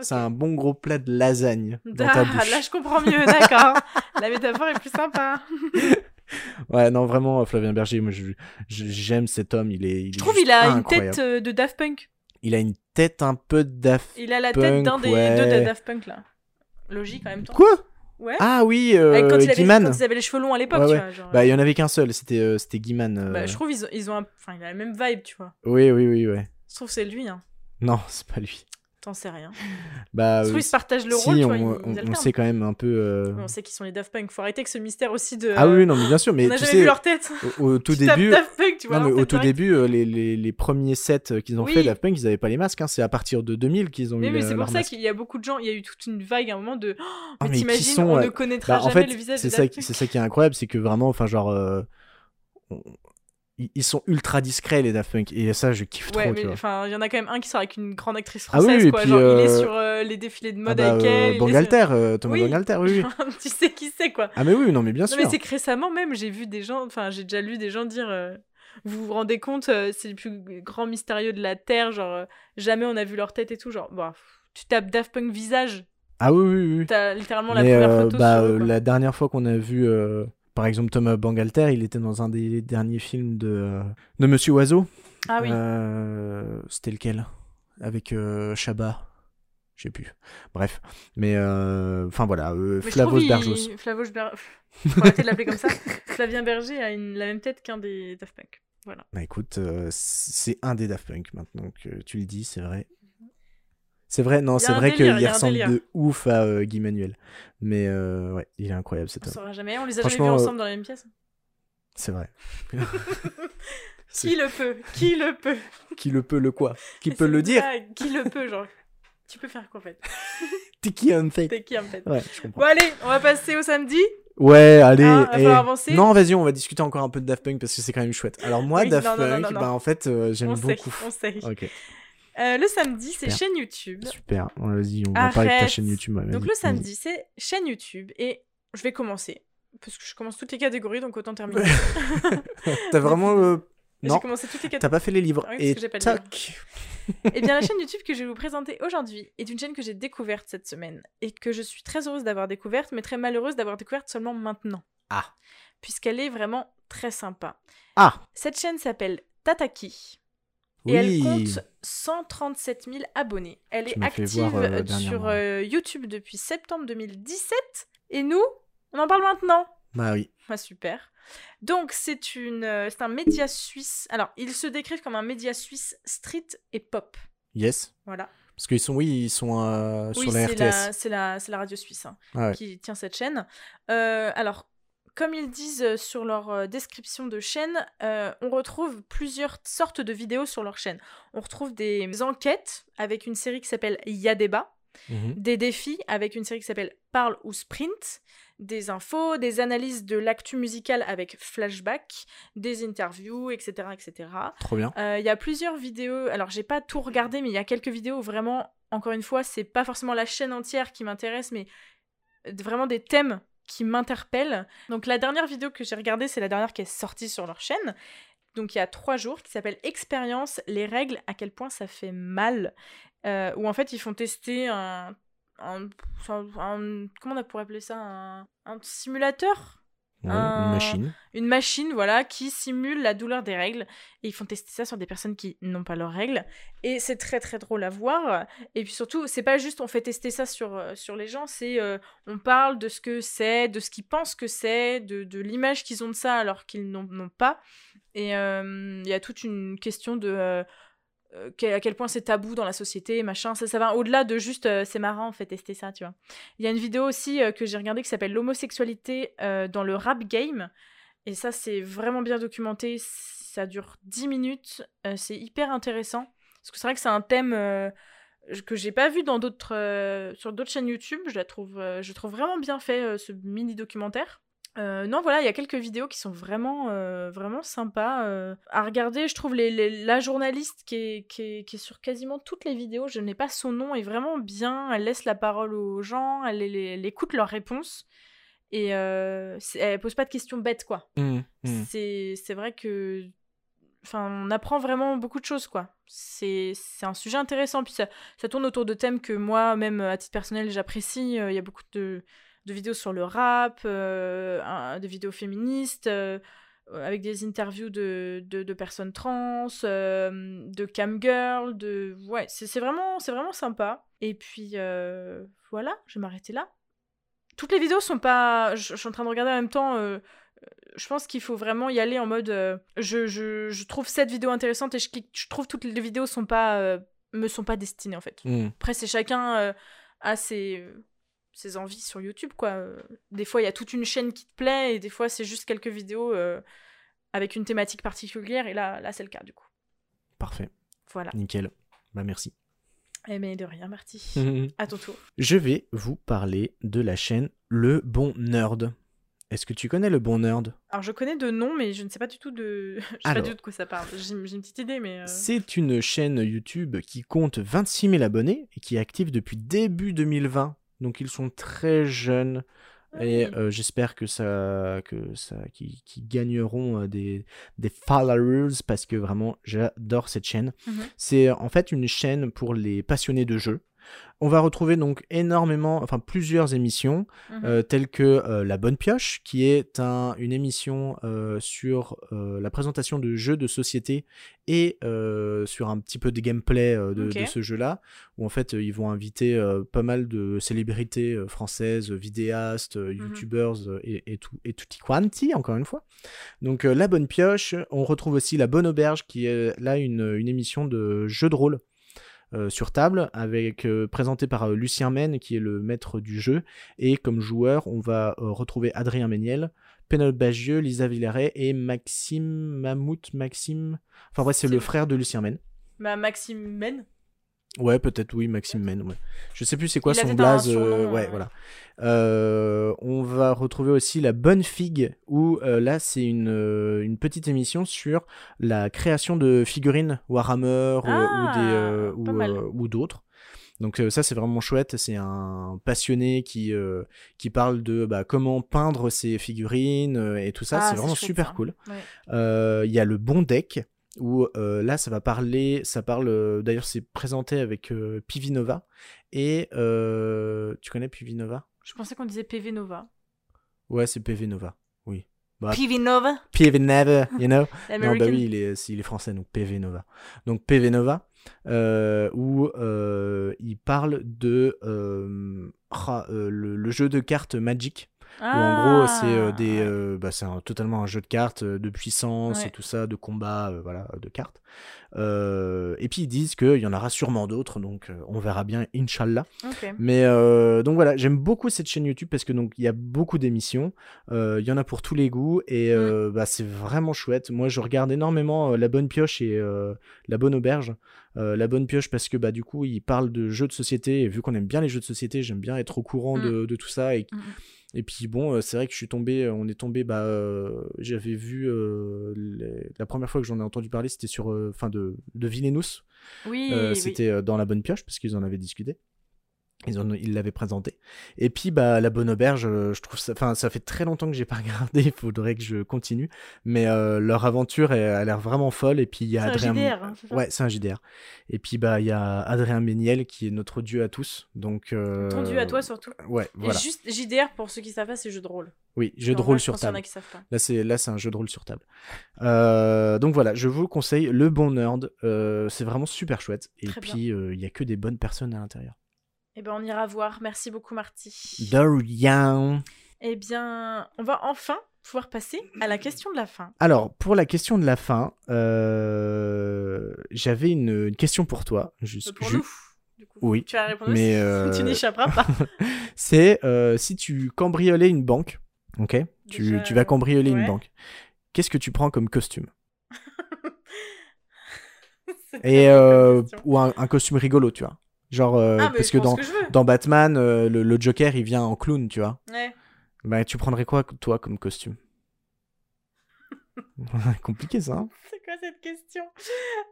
C'est un bon gros plat de lasagne dans ta Ah, bouche. là, je comprends mieux, d'accord. (laughs) La métaphore est plus sympa. (laughs) Ouais, non, vraiment, Flavien Berger, moi, j'aime cet homme. Il est, il est Je trouve juste il a une tête euh, de Daft Punk. Il a une tête un peu Daft. Il a la Punk, tête d'un des ouais. deux de Daft Punk là. Logique en même temps. Quoi? Ouais. Ah oui, euh, Avec quand, il avait, Guiman. quand ils avaient les cheveux longs à l'époque, Ouais, tu ouais. vois. Genre, Bah, il y en avait qu'un seul, c'était euh, c'était Guiman. euh. bah, je trouve ils ont, ils ont un... Enfin, il a la même vibe, tu vois. Oui, oui, oui, ouais. Je trouve que c'est lui, hein. Non, (laughs) c'est pas lui. T'en sais rien. Bah, trouve euh, se partagent le si, rôle, tu on, vois. Ils, on- ils sait quand même un peu. euh, On sait qu'ils sont les Daft Punk. Faut arrêter avec ce mystère aussi de. Ah oui, non, mais bien sûr, mais on n'a jamais sais, vu leur tête. au, au (laughs) tout Tu début. Daft Punk, tu vois. Non, mais leur au tout début, euh, les, les, les premiers sets qu'ils ont Oui. fait, Daft Punk, ils avaient pas les masques. hein. C'est à partir de 2000 qu'ils ont Mais, eu mais c'est pour ça qu'il y a beaucoup de gens. Il y a eu toute une vague à un moment de. Oh, Ah, mais t'imagines, on ne connaîtra Bah, en jamais fait, le visage c'est ça, qui- ça est incroyable, c'est que vraiment, enfin, genre, ils sont ultra discrets les Daft Punk, et ça, je kiffe Ouais, trop, enfin, il y en a quand même un qui sort avec une grande actrice Ah oui, française, quoi. puis, Genre, il est euh, sur euh, les défilés de Ah mode bah, avec elle. Bangalter, euh, Thomas Oui. Bangalter, oui, oui. sur- (laughs) tu sais qui c'est, quoi. Ah mais oui, non, mais bien Non, sûr. mais c'est que récemment même, j'ai vu des gens, enfin, j'ai déjà lu des gens dire. euh, vous vous rendez compte, c'est le plus grand mystérieux de la Terre, genre, jamais on a vu leur tête et tout, genre, bah, tu tapes Daft Punk visage, Ah oui, oui, oui. t'as littéralement la première photo bah, sur eux, la dernière fois qu'on a vu, par exemple, Thomas Bangalter, il était dans un des derniers films de, euh, de Monsieur Oiseau. Ah oui. Euh, C'était lequel? Avec euh, Chabat Je sais plus. Bref. Mais, euh, enfin voilà, euh, Flavos il- Bergos. Flavos arrêter de l'appeler comme ça. (laughs) Flavien Berger a une... la même tête qu'un des Daft Punk. Voilà. Bah écoute, euh, c'est un des Daft Punk maintenant que tu le dis, c'est vrai. C'est vrai, non, c'est vrai qu'il ressemble de ouf à euh, Guy Manuel. Mais euh, ouais, il est incroyable cet On homme. saura jamais. On les a jamais vus euh, ensemble dans la même pièce. C'est vrai. (laughs) Qui le peut Qui le peut (laughs) Qui le peut, le quoi? Qui peut le dire? Qui le peut, genre? (laughs) Tu peux faire quoi en fait? T'es qui en fait? T'es qui en fait? Ouais, je comprends. Bon allez, on va passer au samedi. Ouais, allez. Ah, va eh. falloir avancer. Non, vas-y, on va discuter encore un peu de Daft Punk parce que c'est quand même chouette. Alors moi, Oui, Daft non, non, non, Punk, non, bah en fait, euh, j'aime on beaucoup. Sait, on sait. Ok, Euh, le samedi, c'est chaîne YouTube. super. Vas-y, on va parler de ta chaîne YouTube. ouais, Donc le samedi, c'est chaîne YouTube et je vais commencer parce que je commence toutes les catégories donc autant terminer. (laughs) T'as vraiment. euh, J'ai Non, commencé toutes les t'as catégories. pas fait les livres. Ah oui, Et que j'ai pas tac. Eh bien, la chaîne YouTube que je vais vous présenter aujourd'hui est une chaîne que j'ai découverte cette semaine et que je suis très heureuse d'avoir découverte, mais très malheureuse d'avoir découverte seulement maintenant. Ah. Puisqu'elle est vraiment très sympa. Ah, Cette chaîne s'appelle Tataki. Et elle compte 137 000 abonnés. Elle Tu est active voir, euh, euh, sur euh, YouTube depuis septembre 2017. Et nous, on en parle maintenant. Bah oui. Ah, super. Donc, c'est une, euh, c'est un média suisse. Alors, ils se décrivent comme un média suisse street et pop. Yes. Voilà. Parce qu'ils sont, oui, ils sont euh, oui, sur la RTS. c'est la, radio suisse hein, Ah ouais. qui tient cette chaîne. Euh, alors, comme ils disent euh, sur leur euh, description de chaîne, euh, on retrouve plusieurs sortes de vidéos sur leur chaîne. On retrouve des enquêtes avec une série qui s'appelle Ya débat, Mhm. des défis avec une série qui s'appelle Parle ou Sprint, des infos, des analyses de l'actu musicale avec Flashback, des interviews, etc. etc. Trop bien. Euh, Il y a plusieurs vidéos. Alors, j'ai pas tout regardé, mais il y a quelques vidéos où vraiment, encore une fois, c'est pas forcément la chaîne entière qui m'intéresse, mais vraiment des thèmes qui m'interpellent. Donc, la dernière vidéo que j'ai regardée, c'est la dernière qui est sortie sur leur chaîne. Donc, il y a trois jours, qui s'appelle Expérience, les règles, à quel point ça fait mal. Euh, où en fait, ils font tester un. un- un- comment on pourrait appeler ça un simulateur Ouais, un- Une machine. une machine voilà qui simule la douleur des règles. Et ils font tester ça sur des personnes qui n'ont pas leurs règles. Et c'est très très drôle à voir. Et puis surtout c'est pas juste on fait tester ça sur, euh, sur les gens c'est euh, on parle de ce que c'est de ce qu'ils pensent que c'est de, de l'image qu'ils ont de ça alors qu'ils n'en n'ont pas. Et euh, il y a toute une question de euh, euh, à quel point c'est tabou dans la société, machin. Ça, ça va au-delà de juste euh, c'est marrant, on fait tester ça, tu vois. Il y a une vidéo aussi euh, que j'ai regardée qui s'appelle L'homosexualité dans le rap game. Et ça, c'est vraiment bien documenté. Ça dure 10 minutes. C'est hyper intéressant. Parce que c'est vrai que c'est un thème que j'ai pas vu dans d'autres, sur d'autres chaînes YouTube. Je la trouve, je trouve vraiment bien fait ce mini documentaire. Euh, non, voilà, il y a quelques vidéos qui sont vraiment, euh, vraiment sympas euh, à regarder. Je trouve les, les- la journaliste qui est, qui, est, qui est sur quasiment toutes les vidéos, je n'ai pas son nom, est vraiment bien. Elle laisse la parole aux gens, elle, elle- elle écoute leurs réponses et elle pose pas de questions bêtes, quoi. Mhm, mhm. C'est vrai que. Enfin, on apprend vraiment beaucoup de choses, quoi. C'est un sujet intéressant. Puis ça, ça tourne autour de thèmes que moi, même à titre personnel, j'apprécie. Il y a beaucoup de, de vidéos sur le rap, euh, un- de vidéos féministes, euh, avec des interviews de, de, de personnes trans, euh, de camgirls, de... Ouais, c'est c'est vraiment, c'est vraiment sympa. Et puis, voilà, je vais m'arrêter là. Toutes les vidéos sont pas... Je, je suis en train de regarder en même temps... je pense qu'il faut vraiment y aller en mode euh, je, je, je trouve cette vidéo intéressante et je, clique- je trouve toutes les vidéos sont pas euh, me sont pas destinées en fait. Mhm. Après c'est chacun euh, a ses ses envies sur YouTube quoi. Des fois il y a toute une chaîne qui te plaît et des fois c'est juste quelques vidéos euh, avec une thématique particulière et là là c'est le cas du coup. Parfait. Voilà. Nickel. Bah merci. Eh mais de rien Marty. (laughs) À ton tour. Je vais vous parler de la chaîne Le Bon Nerd. Est-ce que tu connais Le Bon Nerd? Alors je connais de nom mais je ne sais pas du tout de (laughs) je sais pas du tout de quoi ça parle. J'ai j'ai une petite idée mais euh, C'est une chaîne YouTube qui compte 26 000 abonnés et qui est active depuis début 2020. Donc ils sont très jeunes et oui. euh, j'espère que ça, que ça, qu'ils gagneront des, des followers parce que vraiment j'adore cette chaîne. Mhm. C'est en fait une chaîne pour les passionnés de jeux. On va retrouver donc énormément, enfin plusieurs émissions, Mhm. euh, telles que euh, La Bonne Pioche, qui est un- une émission euh, sur la présentation de jeux de société et sur un petit peu de gameplay de, ce jeu-là, où en fait ils vont inviter pas mal de célébrités françaises, vidéastes, euh, Mhm. youtubeurs et, et tout et tutti quanti, encore une fois. Donc La Bonne Pioche, on retrouve aussi La Bonne Auberge, qui est là une, une émission de jeu de rôle euh, sur table, avec euh, présenté par euh, Lucien Men, qui est le maître du jeu. Et comme joueur, on va retrouver Adrien Méniel, Pénélope Bagieux, Lisa Villaret et Maxime Mammouth Maxime. Enfin bref, c'est C'est le frère de Lucien Men. Bah, Maxime Men. Ouais, peut-être, oui, Maxime Men. Ouais. Je sais plus c'est quoi Il son blaze. euh, euh, ouais, ouais. voilà. Euh, on va retrouver aussi La Bonne Figue, où euh, là, c'est une, euh, une petite émission sur la création de figurines Warhammer euh, ou Ah, euh, ou, euh, d'autres. Donc euh, ça c'est vraiment chouette, c'est un passionné qui, euh, qui parle de bah, comment peindre ses figurines euh, et tout ça, Ah, c'est vraiment super ça. cool. Ouais. Euh, Il y a le bon deck où euh, là ça va parler, ça parle euh, d'ailleurs c'est présenté avec euh, Pivinova et tu connais Pivinova Je pensais qu'on disait PV Nova. Ouais c'est PV Nova, oui. Bah, PV Nova? PV Nova, you know? (laughs) Non, bah oui, il est, il est français, donc PV Nova. Donc PV Nova, où il parle de ah, le, le jeu de cartes Magic. Où en gros, c'est euh, Ah, des, euh, bah, c'est totalement un jeu de cartes, euh, de puissance et tout ça, de combat, voilà, de cartes. Et puis ils disent qu'il y en aura sûrement d'autres, donc on verra bien, Inch'Allah. Ok. Mais donc voilà, j'aime beaucoup cette chaîne YouTube parce que donc il y a beaucoup d'émissions, il y en a pour tous les goûts et euh, bah, c'est vraiment chouette. Moi, je regarde énormément La Bonne Pioche et La Bonne Auberge. Euh, la Bonne Pioche parce que bah du coup, ils parlent de jeux de société et vu qu'on aime bien les jeux de société, j'aime bien être au courant de, de tout ça et Mm. Et puis bon, euh, c'est vrai que je suis tombé, on est tombé, bah, euh, j'avais vu euh, les- la première fois que j'en ai entendu parler, c'était sur, euh, fin de, de Vilenus. Oui, Euh, oui. c'était euh, dans la bonne pioche parce qu'ils en avaient discuté. Ils en- ils l'avaient présenté. Et puis bah la bonne auberge, euh, je trouve ça, enfin ça fait très longtemps que j'ai pas (laughs) regardé. Il faudrait que je continue. Mais euh, leur aventure elle, a l'air vraiment folle. Et puis il y a C'est un Adrien. JDR, hein, ouais, c'est un JDR. Et puis bah il y a Adrien Méniel qui est notre dieu à tous. Donc. euh, Ton dieu à toi surtout. Ouais, voilà. Et juste JDR, pour ceux qui savent pas, c'est jeu de rôle. Oui, jeu de rôle sur table. a qui savent pas. Là, c'est là, c'est un jeu de rôle sur table. Euh, donc voilà, je vous conseille le bon nerd. Euh, c'est vraiment super chouette. Et Très puis euh, il y a que des bonnes personnes à l'intérieur. Eh ben, on ira voir. Merci beaucoup, Marty. De rien. Eh bien, on va enfin pouvoir passer à la question de la fin. Alors pour la question de la fin, euh, j'avais une, une question pour toi. Juste, Euh, Pour nous, du coup. Oui, Tu as répondu. mais, (laughs) euh, tu n'échapperas pas. (laughs) C'est euh, si tu cambriolais une banque, ok tu, vas cambrioler une banque. Qu'est-ce que tu prends comme costume? (laughs) Et comme ou un, un costume rigolo, tu vois. Genre euh, Ah, parce que dans que dans Batman, euh, le, le Joker il vient en clown, tu vois. Ouais. Bah tu prendrais quoi toi comme costume? (laughs) (laughs) Compliqué ça. hein C'est quoi cette question?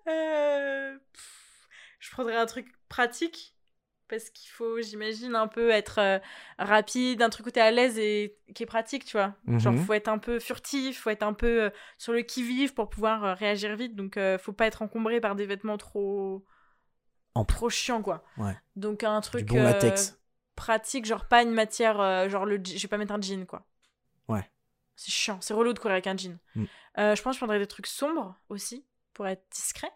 Euh, pff, Je prendrais un truc pratique. Parce qu'il faut, j'imagine, un peu être rapide, un truc où t'es à l'aise et qui est pratique, tu vois. Genre, Mhm. faut être un peu furtif, faut être un peu sur le qui-vive pour pouvoir réagir vite. Donc, faut pas être encombré par des vêtements trop. Trop chiants, quoi. Ouais. Donc, un truc. Bon euh, latex. pratique, genre pas une matière. euh, genre, le, je vais pas mettre un jean, quoi. Ouais. C'est chiant, c'est relou de courir avec un jean. Mm. Euh, je pense que je prendrais des trucs sombres aussi, pour être discret.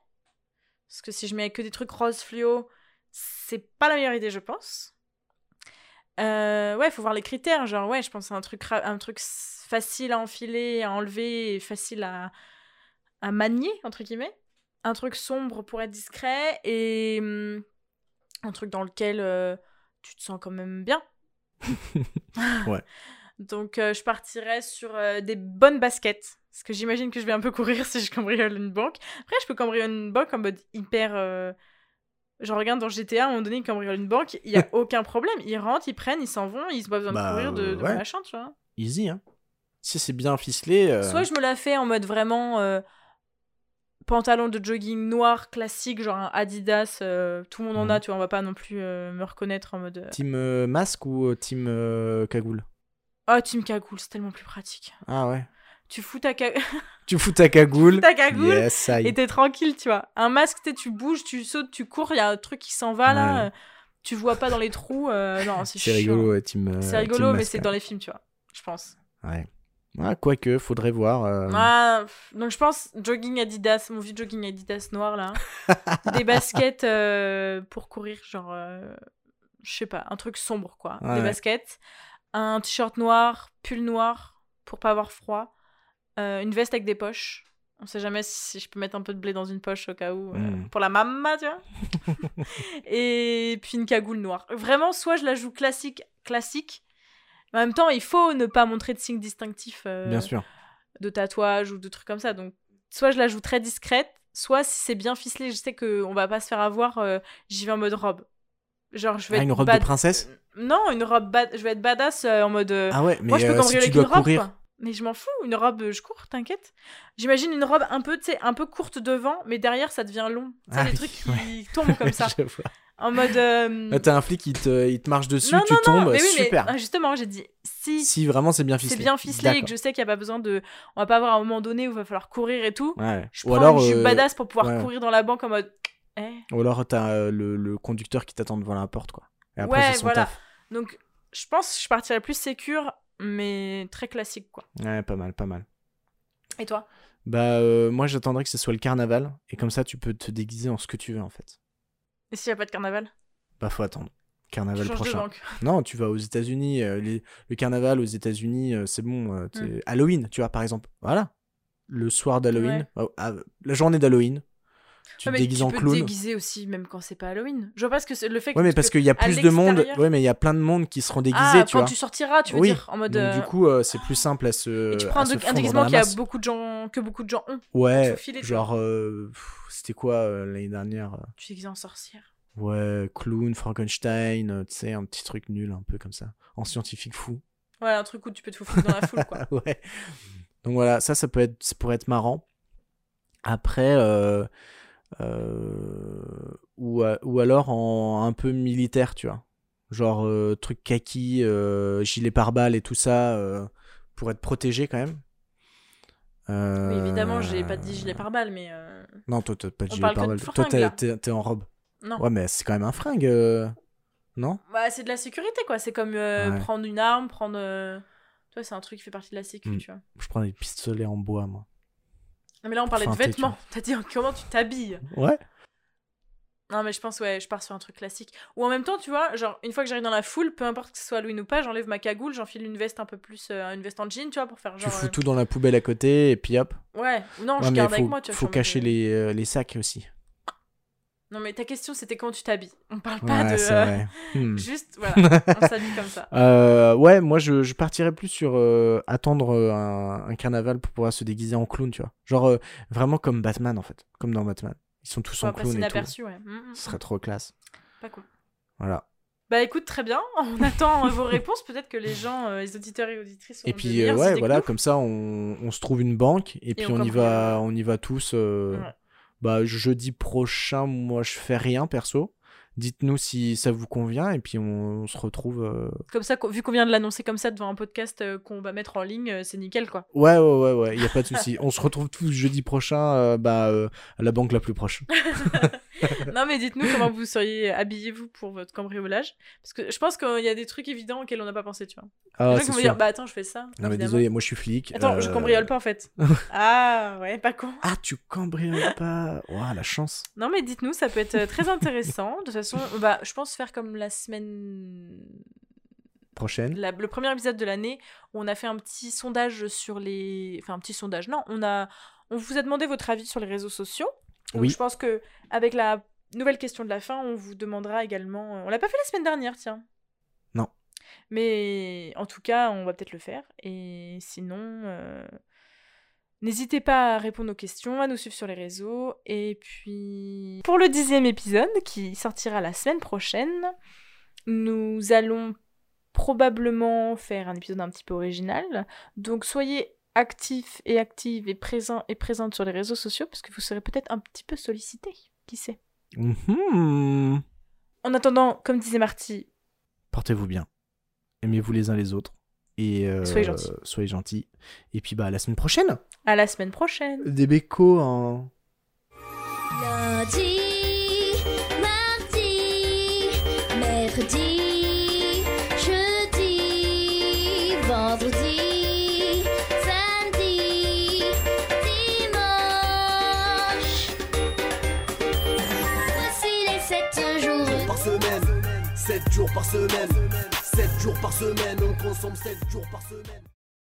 Parce que si je mets que des trucs roses fluo, c'est pas la meilleure idée, je pense. Euh, ouais, faut voir les critères. Genre, ouais, je pense à un truc, un truc facile à enfiler, à enlever, et facile à, à manier, entre guillemets. Un truc sombre pour être discret, et hum, un truc dans lequel euh, tu te sens quand même bien. (laughs) Ouais. (laughs) Donc, euh, je partirais sur euh, des bonnes baskets. Parce que j'imagine que je vais un peu courir (laughs) si je cambriole une banque. Après, je peux cambrioler une banque en mode hyper. Genre, regarde dans GTA, à un moment donné, ils cambriolent une banque, il y a aucun problème. Ils rentrent, ils prennent, ils s'en vont, ils ont pas besoin Bah, de courir de, de ouais. machin, tu vois. Easy hein. Si c'est bien ficelé. Soit je me la fais en mode vraiment pantalon de jogging noir classique, genre un Adidas, euh, tout le monde en Mhm. a, tu vois, on va pas non plus euh, me reconnaître en mode. euh, Team euh, masque ou team cagoule? Oh, team cagoule, c'est tellement plus pratique. Ah ouais. Tu fous ta, ca- (laughs) Tu fous ta cagoule? ta cagoule Yes, y et t'es tranquille, tu vois. Un masque, t'es- tu bouges, tu sautes, tu cours, il y a un truc qui s'en va là, Ouais. tu vois pas dans les trous. non, c'est rigolo, team. C'est rigolo, team mais c'est ouais. dans les films, tu vois, je pense. Ouais. Ah, quoique, faudrait voir. euh, Ah, pff, donc je pense jogging Adidas, mon vieux jogging Adidas noir là. (laughs) des baskets euh, pour courir, genre, euh, je sais pas, un truc sombre quoi. Ouais, des ouais. baskets, un t-shirt noir, pull noir pour pas avoir froid, euh, une veste avec des poches. On sait jamais si je peux mettre un peu de blé dans une poche au cas où, euh, Mm. pour la mamma, tu vois. (laughs) Et puis une cagoule noire. Vraiment, soit je la joue classique, classique. Mais En même temps, il faut ne pas montrer de signes distinctifs. euh, Bien sûr. de tatouage ou de trucs comme ça. Donc, soit je la joue très discrète, Soit si c'est bien ficelé, je sais qu'on va pas se faire avoir, euh, j'y vais en mode robe. Genre, je vais Ah, être une robe bad- de princesse? Non, une robe bad... je vais être badass euh, en mode. Ah ouais, mais Moi, je peux si tu dois une robe, courir. quoi. Mais je m'en fous, une robe, euh, je cours, t'inquiète. J'imagine une robe un peu, tu sais, un peu courte devant, mais derrière, ça devient long. Tu sais, Ah les oui, trucs qui ouais. tombent comme (laughs) ça. Je en mode. euh, t'as un flic, il te, il te marche dessus, non, tu non, tombes, non, mais oui, mais super. ah, justement, j'ai dit si, Si vraiment c'est bien ficelé. c'est bien ficelé et que je sais qu'il n'y a pas besoin de. On va pas avoir un moment donné où il va falloir courir et tout. Ouais. Je Ou prends alors, une jupe euh, badass pour pouvoir ouais. courir dans la banque en mode. Eh. Ou alors t'as euh, le, le conducteur qui t'attend devant la porte, quoi. Et après, Ouais, son voilà. taf. Donc, je pense que je partirais plus sécure, mais très classique, quoi. Ouais, pas mal, pas mal. Et toi? Bah, euh, moi, j'attendrais que ce soit le carnaval. Et comme ça, tu peux te déguiser en ce que tu veux, en fait. Et s'il n'y a pas de carnaval? Bah, faut attendre. Carnaval prochain. (laughs) Non, tu vas aux États-Unis. euh, les- Le carnaval aux États-Unis, euh, c'est bon. euh, t'es- Mm. Halloween, tu vois, par exemple. Voilà. Le soir d'Halloween, Ouais. oh, ah, la journée d'Halloween, tu te déguises tu en peux clown. te déguiser aussi, même quand c'est pas Halloween. Je vois pas ce que c'est le fait que. Ouais, mais parce qu'il y a plus de monde. Ouais, mais il y a plein de monde qui seront déguisés, ah, tu quand vois. tu sortiras, tu veux oui. dire en mode. Donc, euh, du coup, euh, c'est plus simple à se. et tu prends un, un déguisement qui a beaucoup de gens, que beaucoup de gens ont. Ouais, filer, tu genre, euh, c'était quoi euh, l'année dernière euh, Tu déguisé en sorcière. Ouais, clown, Frankenstein, euh, tu sais, un petit truc nul, un peu comme ça. En scientifique fou. Ouais, un truc où tu peux te foutre dans la foule, quoi. (laughs) ouais. Donc voilà, ça, ça peut être, ça pourrait être marrant. Après, euh, ou, a- ou alors en un peu militaire, tu vois. Genre euh, truc kaki, euh, gilet pare-balles et tout ça, euh, pour être protégé quand même. Euh, Oui, évidemment, j'ai pas dit gilet pare-balles, mais. euh, Non, toi, t'as pas de On gilet pare-balles. Toi, t'es- en robe. Non. Ouais, mais c'est quand même un fringue, euh, non? Bah, c'est de la sécurité, quoi. C'est comme euh, Ouais. prendre une arme, prendre. euh, vois, c'est un truc qui fait partie de la sécu, Mm. tu vois. Je prends des pistolets en bois, moi. Non, mais là, on parlait de vêtements. T'as dit comment tu t'habilles? Ouais. Non, mais je pense, ouais, je pars sur un truc classique. Ou en même temps, tu vois, genre, une fois que j'arrive dans la foule, peu importe que ce soit Halloween ou pas, j'enlève ma cagoule, j'enfile une veste un peu plus. euh, une veste en jean, tu vois, pour faire genre. tu fous euh, tout dans la poubelle à côté et puis hop. Ouais, ou non, Ouais, je garde faut, avec moi, tu vois. faut cacher euh, les, euh, les sacs aussi. Non, mais ta question, c'était comment tu t'habilles. On parle pas Ouais, de. euh, vrai. Hmm. (laughs) Juste, voilà, on s'habille comme ça. (laughs) Euh, ouais, moi je, je partirais plus sur euh, attendre un, un carnaval pour pouvoir se déguiser en clown, tu vois. Genre euh, vraiment comme Batman en fait, comme dans Batman. Ils sont tous On en clown et tout. inaperçu, ouais. Mm, mm, Ce serait trop classe. Pas cool. Voilà. Bah écoute, très bien. (laughs) On attend vos réponses. Peut-être que les gens, euh, les auditeurs et auditrices, Et puis euh, ouais, voilà, comme ça on, on se trouve une banque et, puis on on, y va, on y va tous. euh, Ouais. Bah jeudi prochain, moi je fais rien perso. Dites-nous si ça vous convient et puis on, on se retrouve. euh, Comme ça, vu qu'on vient de l'annoncer comme ça devant un podcast euh, qu'on va mettre en ligne, euh, c'est nickel quoi. Ouais, ouais, ouais, ouais, y a pas de souci. on se retrouve tous jeudi prochain, bah à la banque la plus proche. (laughs) non mais dites-nous comment vous seriez habillez-vous pour votre cambriolage. Parce que je pense qu'il y a des trucs évidents auxquels on n'a pas pensé, tu vois. Ah, c'est dire, bah attends, je fais ça. Non mais désolé, moi je suis flic. Attends, je cambriole pas en fait. (laughs) ah ouais, pas con. Ah, tu cambrioles pas Ouah, la chance. Non mais dites-nous, ça peut être très intéressant. De toute façon, on va, je pense faire comme la semaine Prochaine. la- le premier épisode de l'année on a fait un petit sondage sur les enfin un petit sondage non on a on vous a demandé votre avis sur les réseaux sociaux donc Oui. je pense que avec la nouvelle question de la fin on vous demandera également on l'a pas fait la semaine dernière tiens Non. mais en tout cas on va peut-être le faire et sinon euh, N'hésitez pas à répondre aux questions, à nous suivre sur les réseaux. Et puis, pour le dixième épisode, qui sortira la semaine prochaine, nous allons probablement faire un épisode un petit peu original. Donc soyez actifs et actives et présents et présentes sur les réseaux sociaux parce que vous serez peut-être un petit peu sollicités. Qui sait Mhm. En attendant, comme disait Marty, Portez-vous bien. Aimez-vous les uns les autres. Et euh, Soyez gentils. Soyez gentils. Et puis bah à la semaine prochaine. à la semaine prochaine. Des bécos en. Lundi, mardi, mercredi, jeudi, vendredi, samedi, dimanche. Voici les sept jours. par semaine 7 jours par semaine 7 jours par semaine On consomme 7 jours par semaine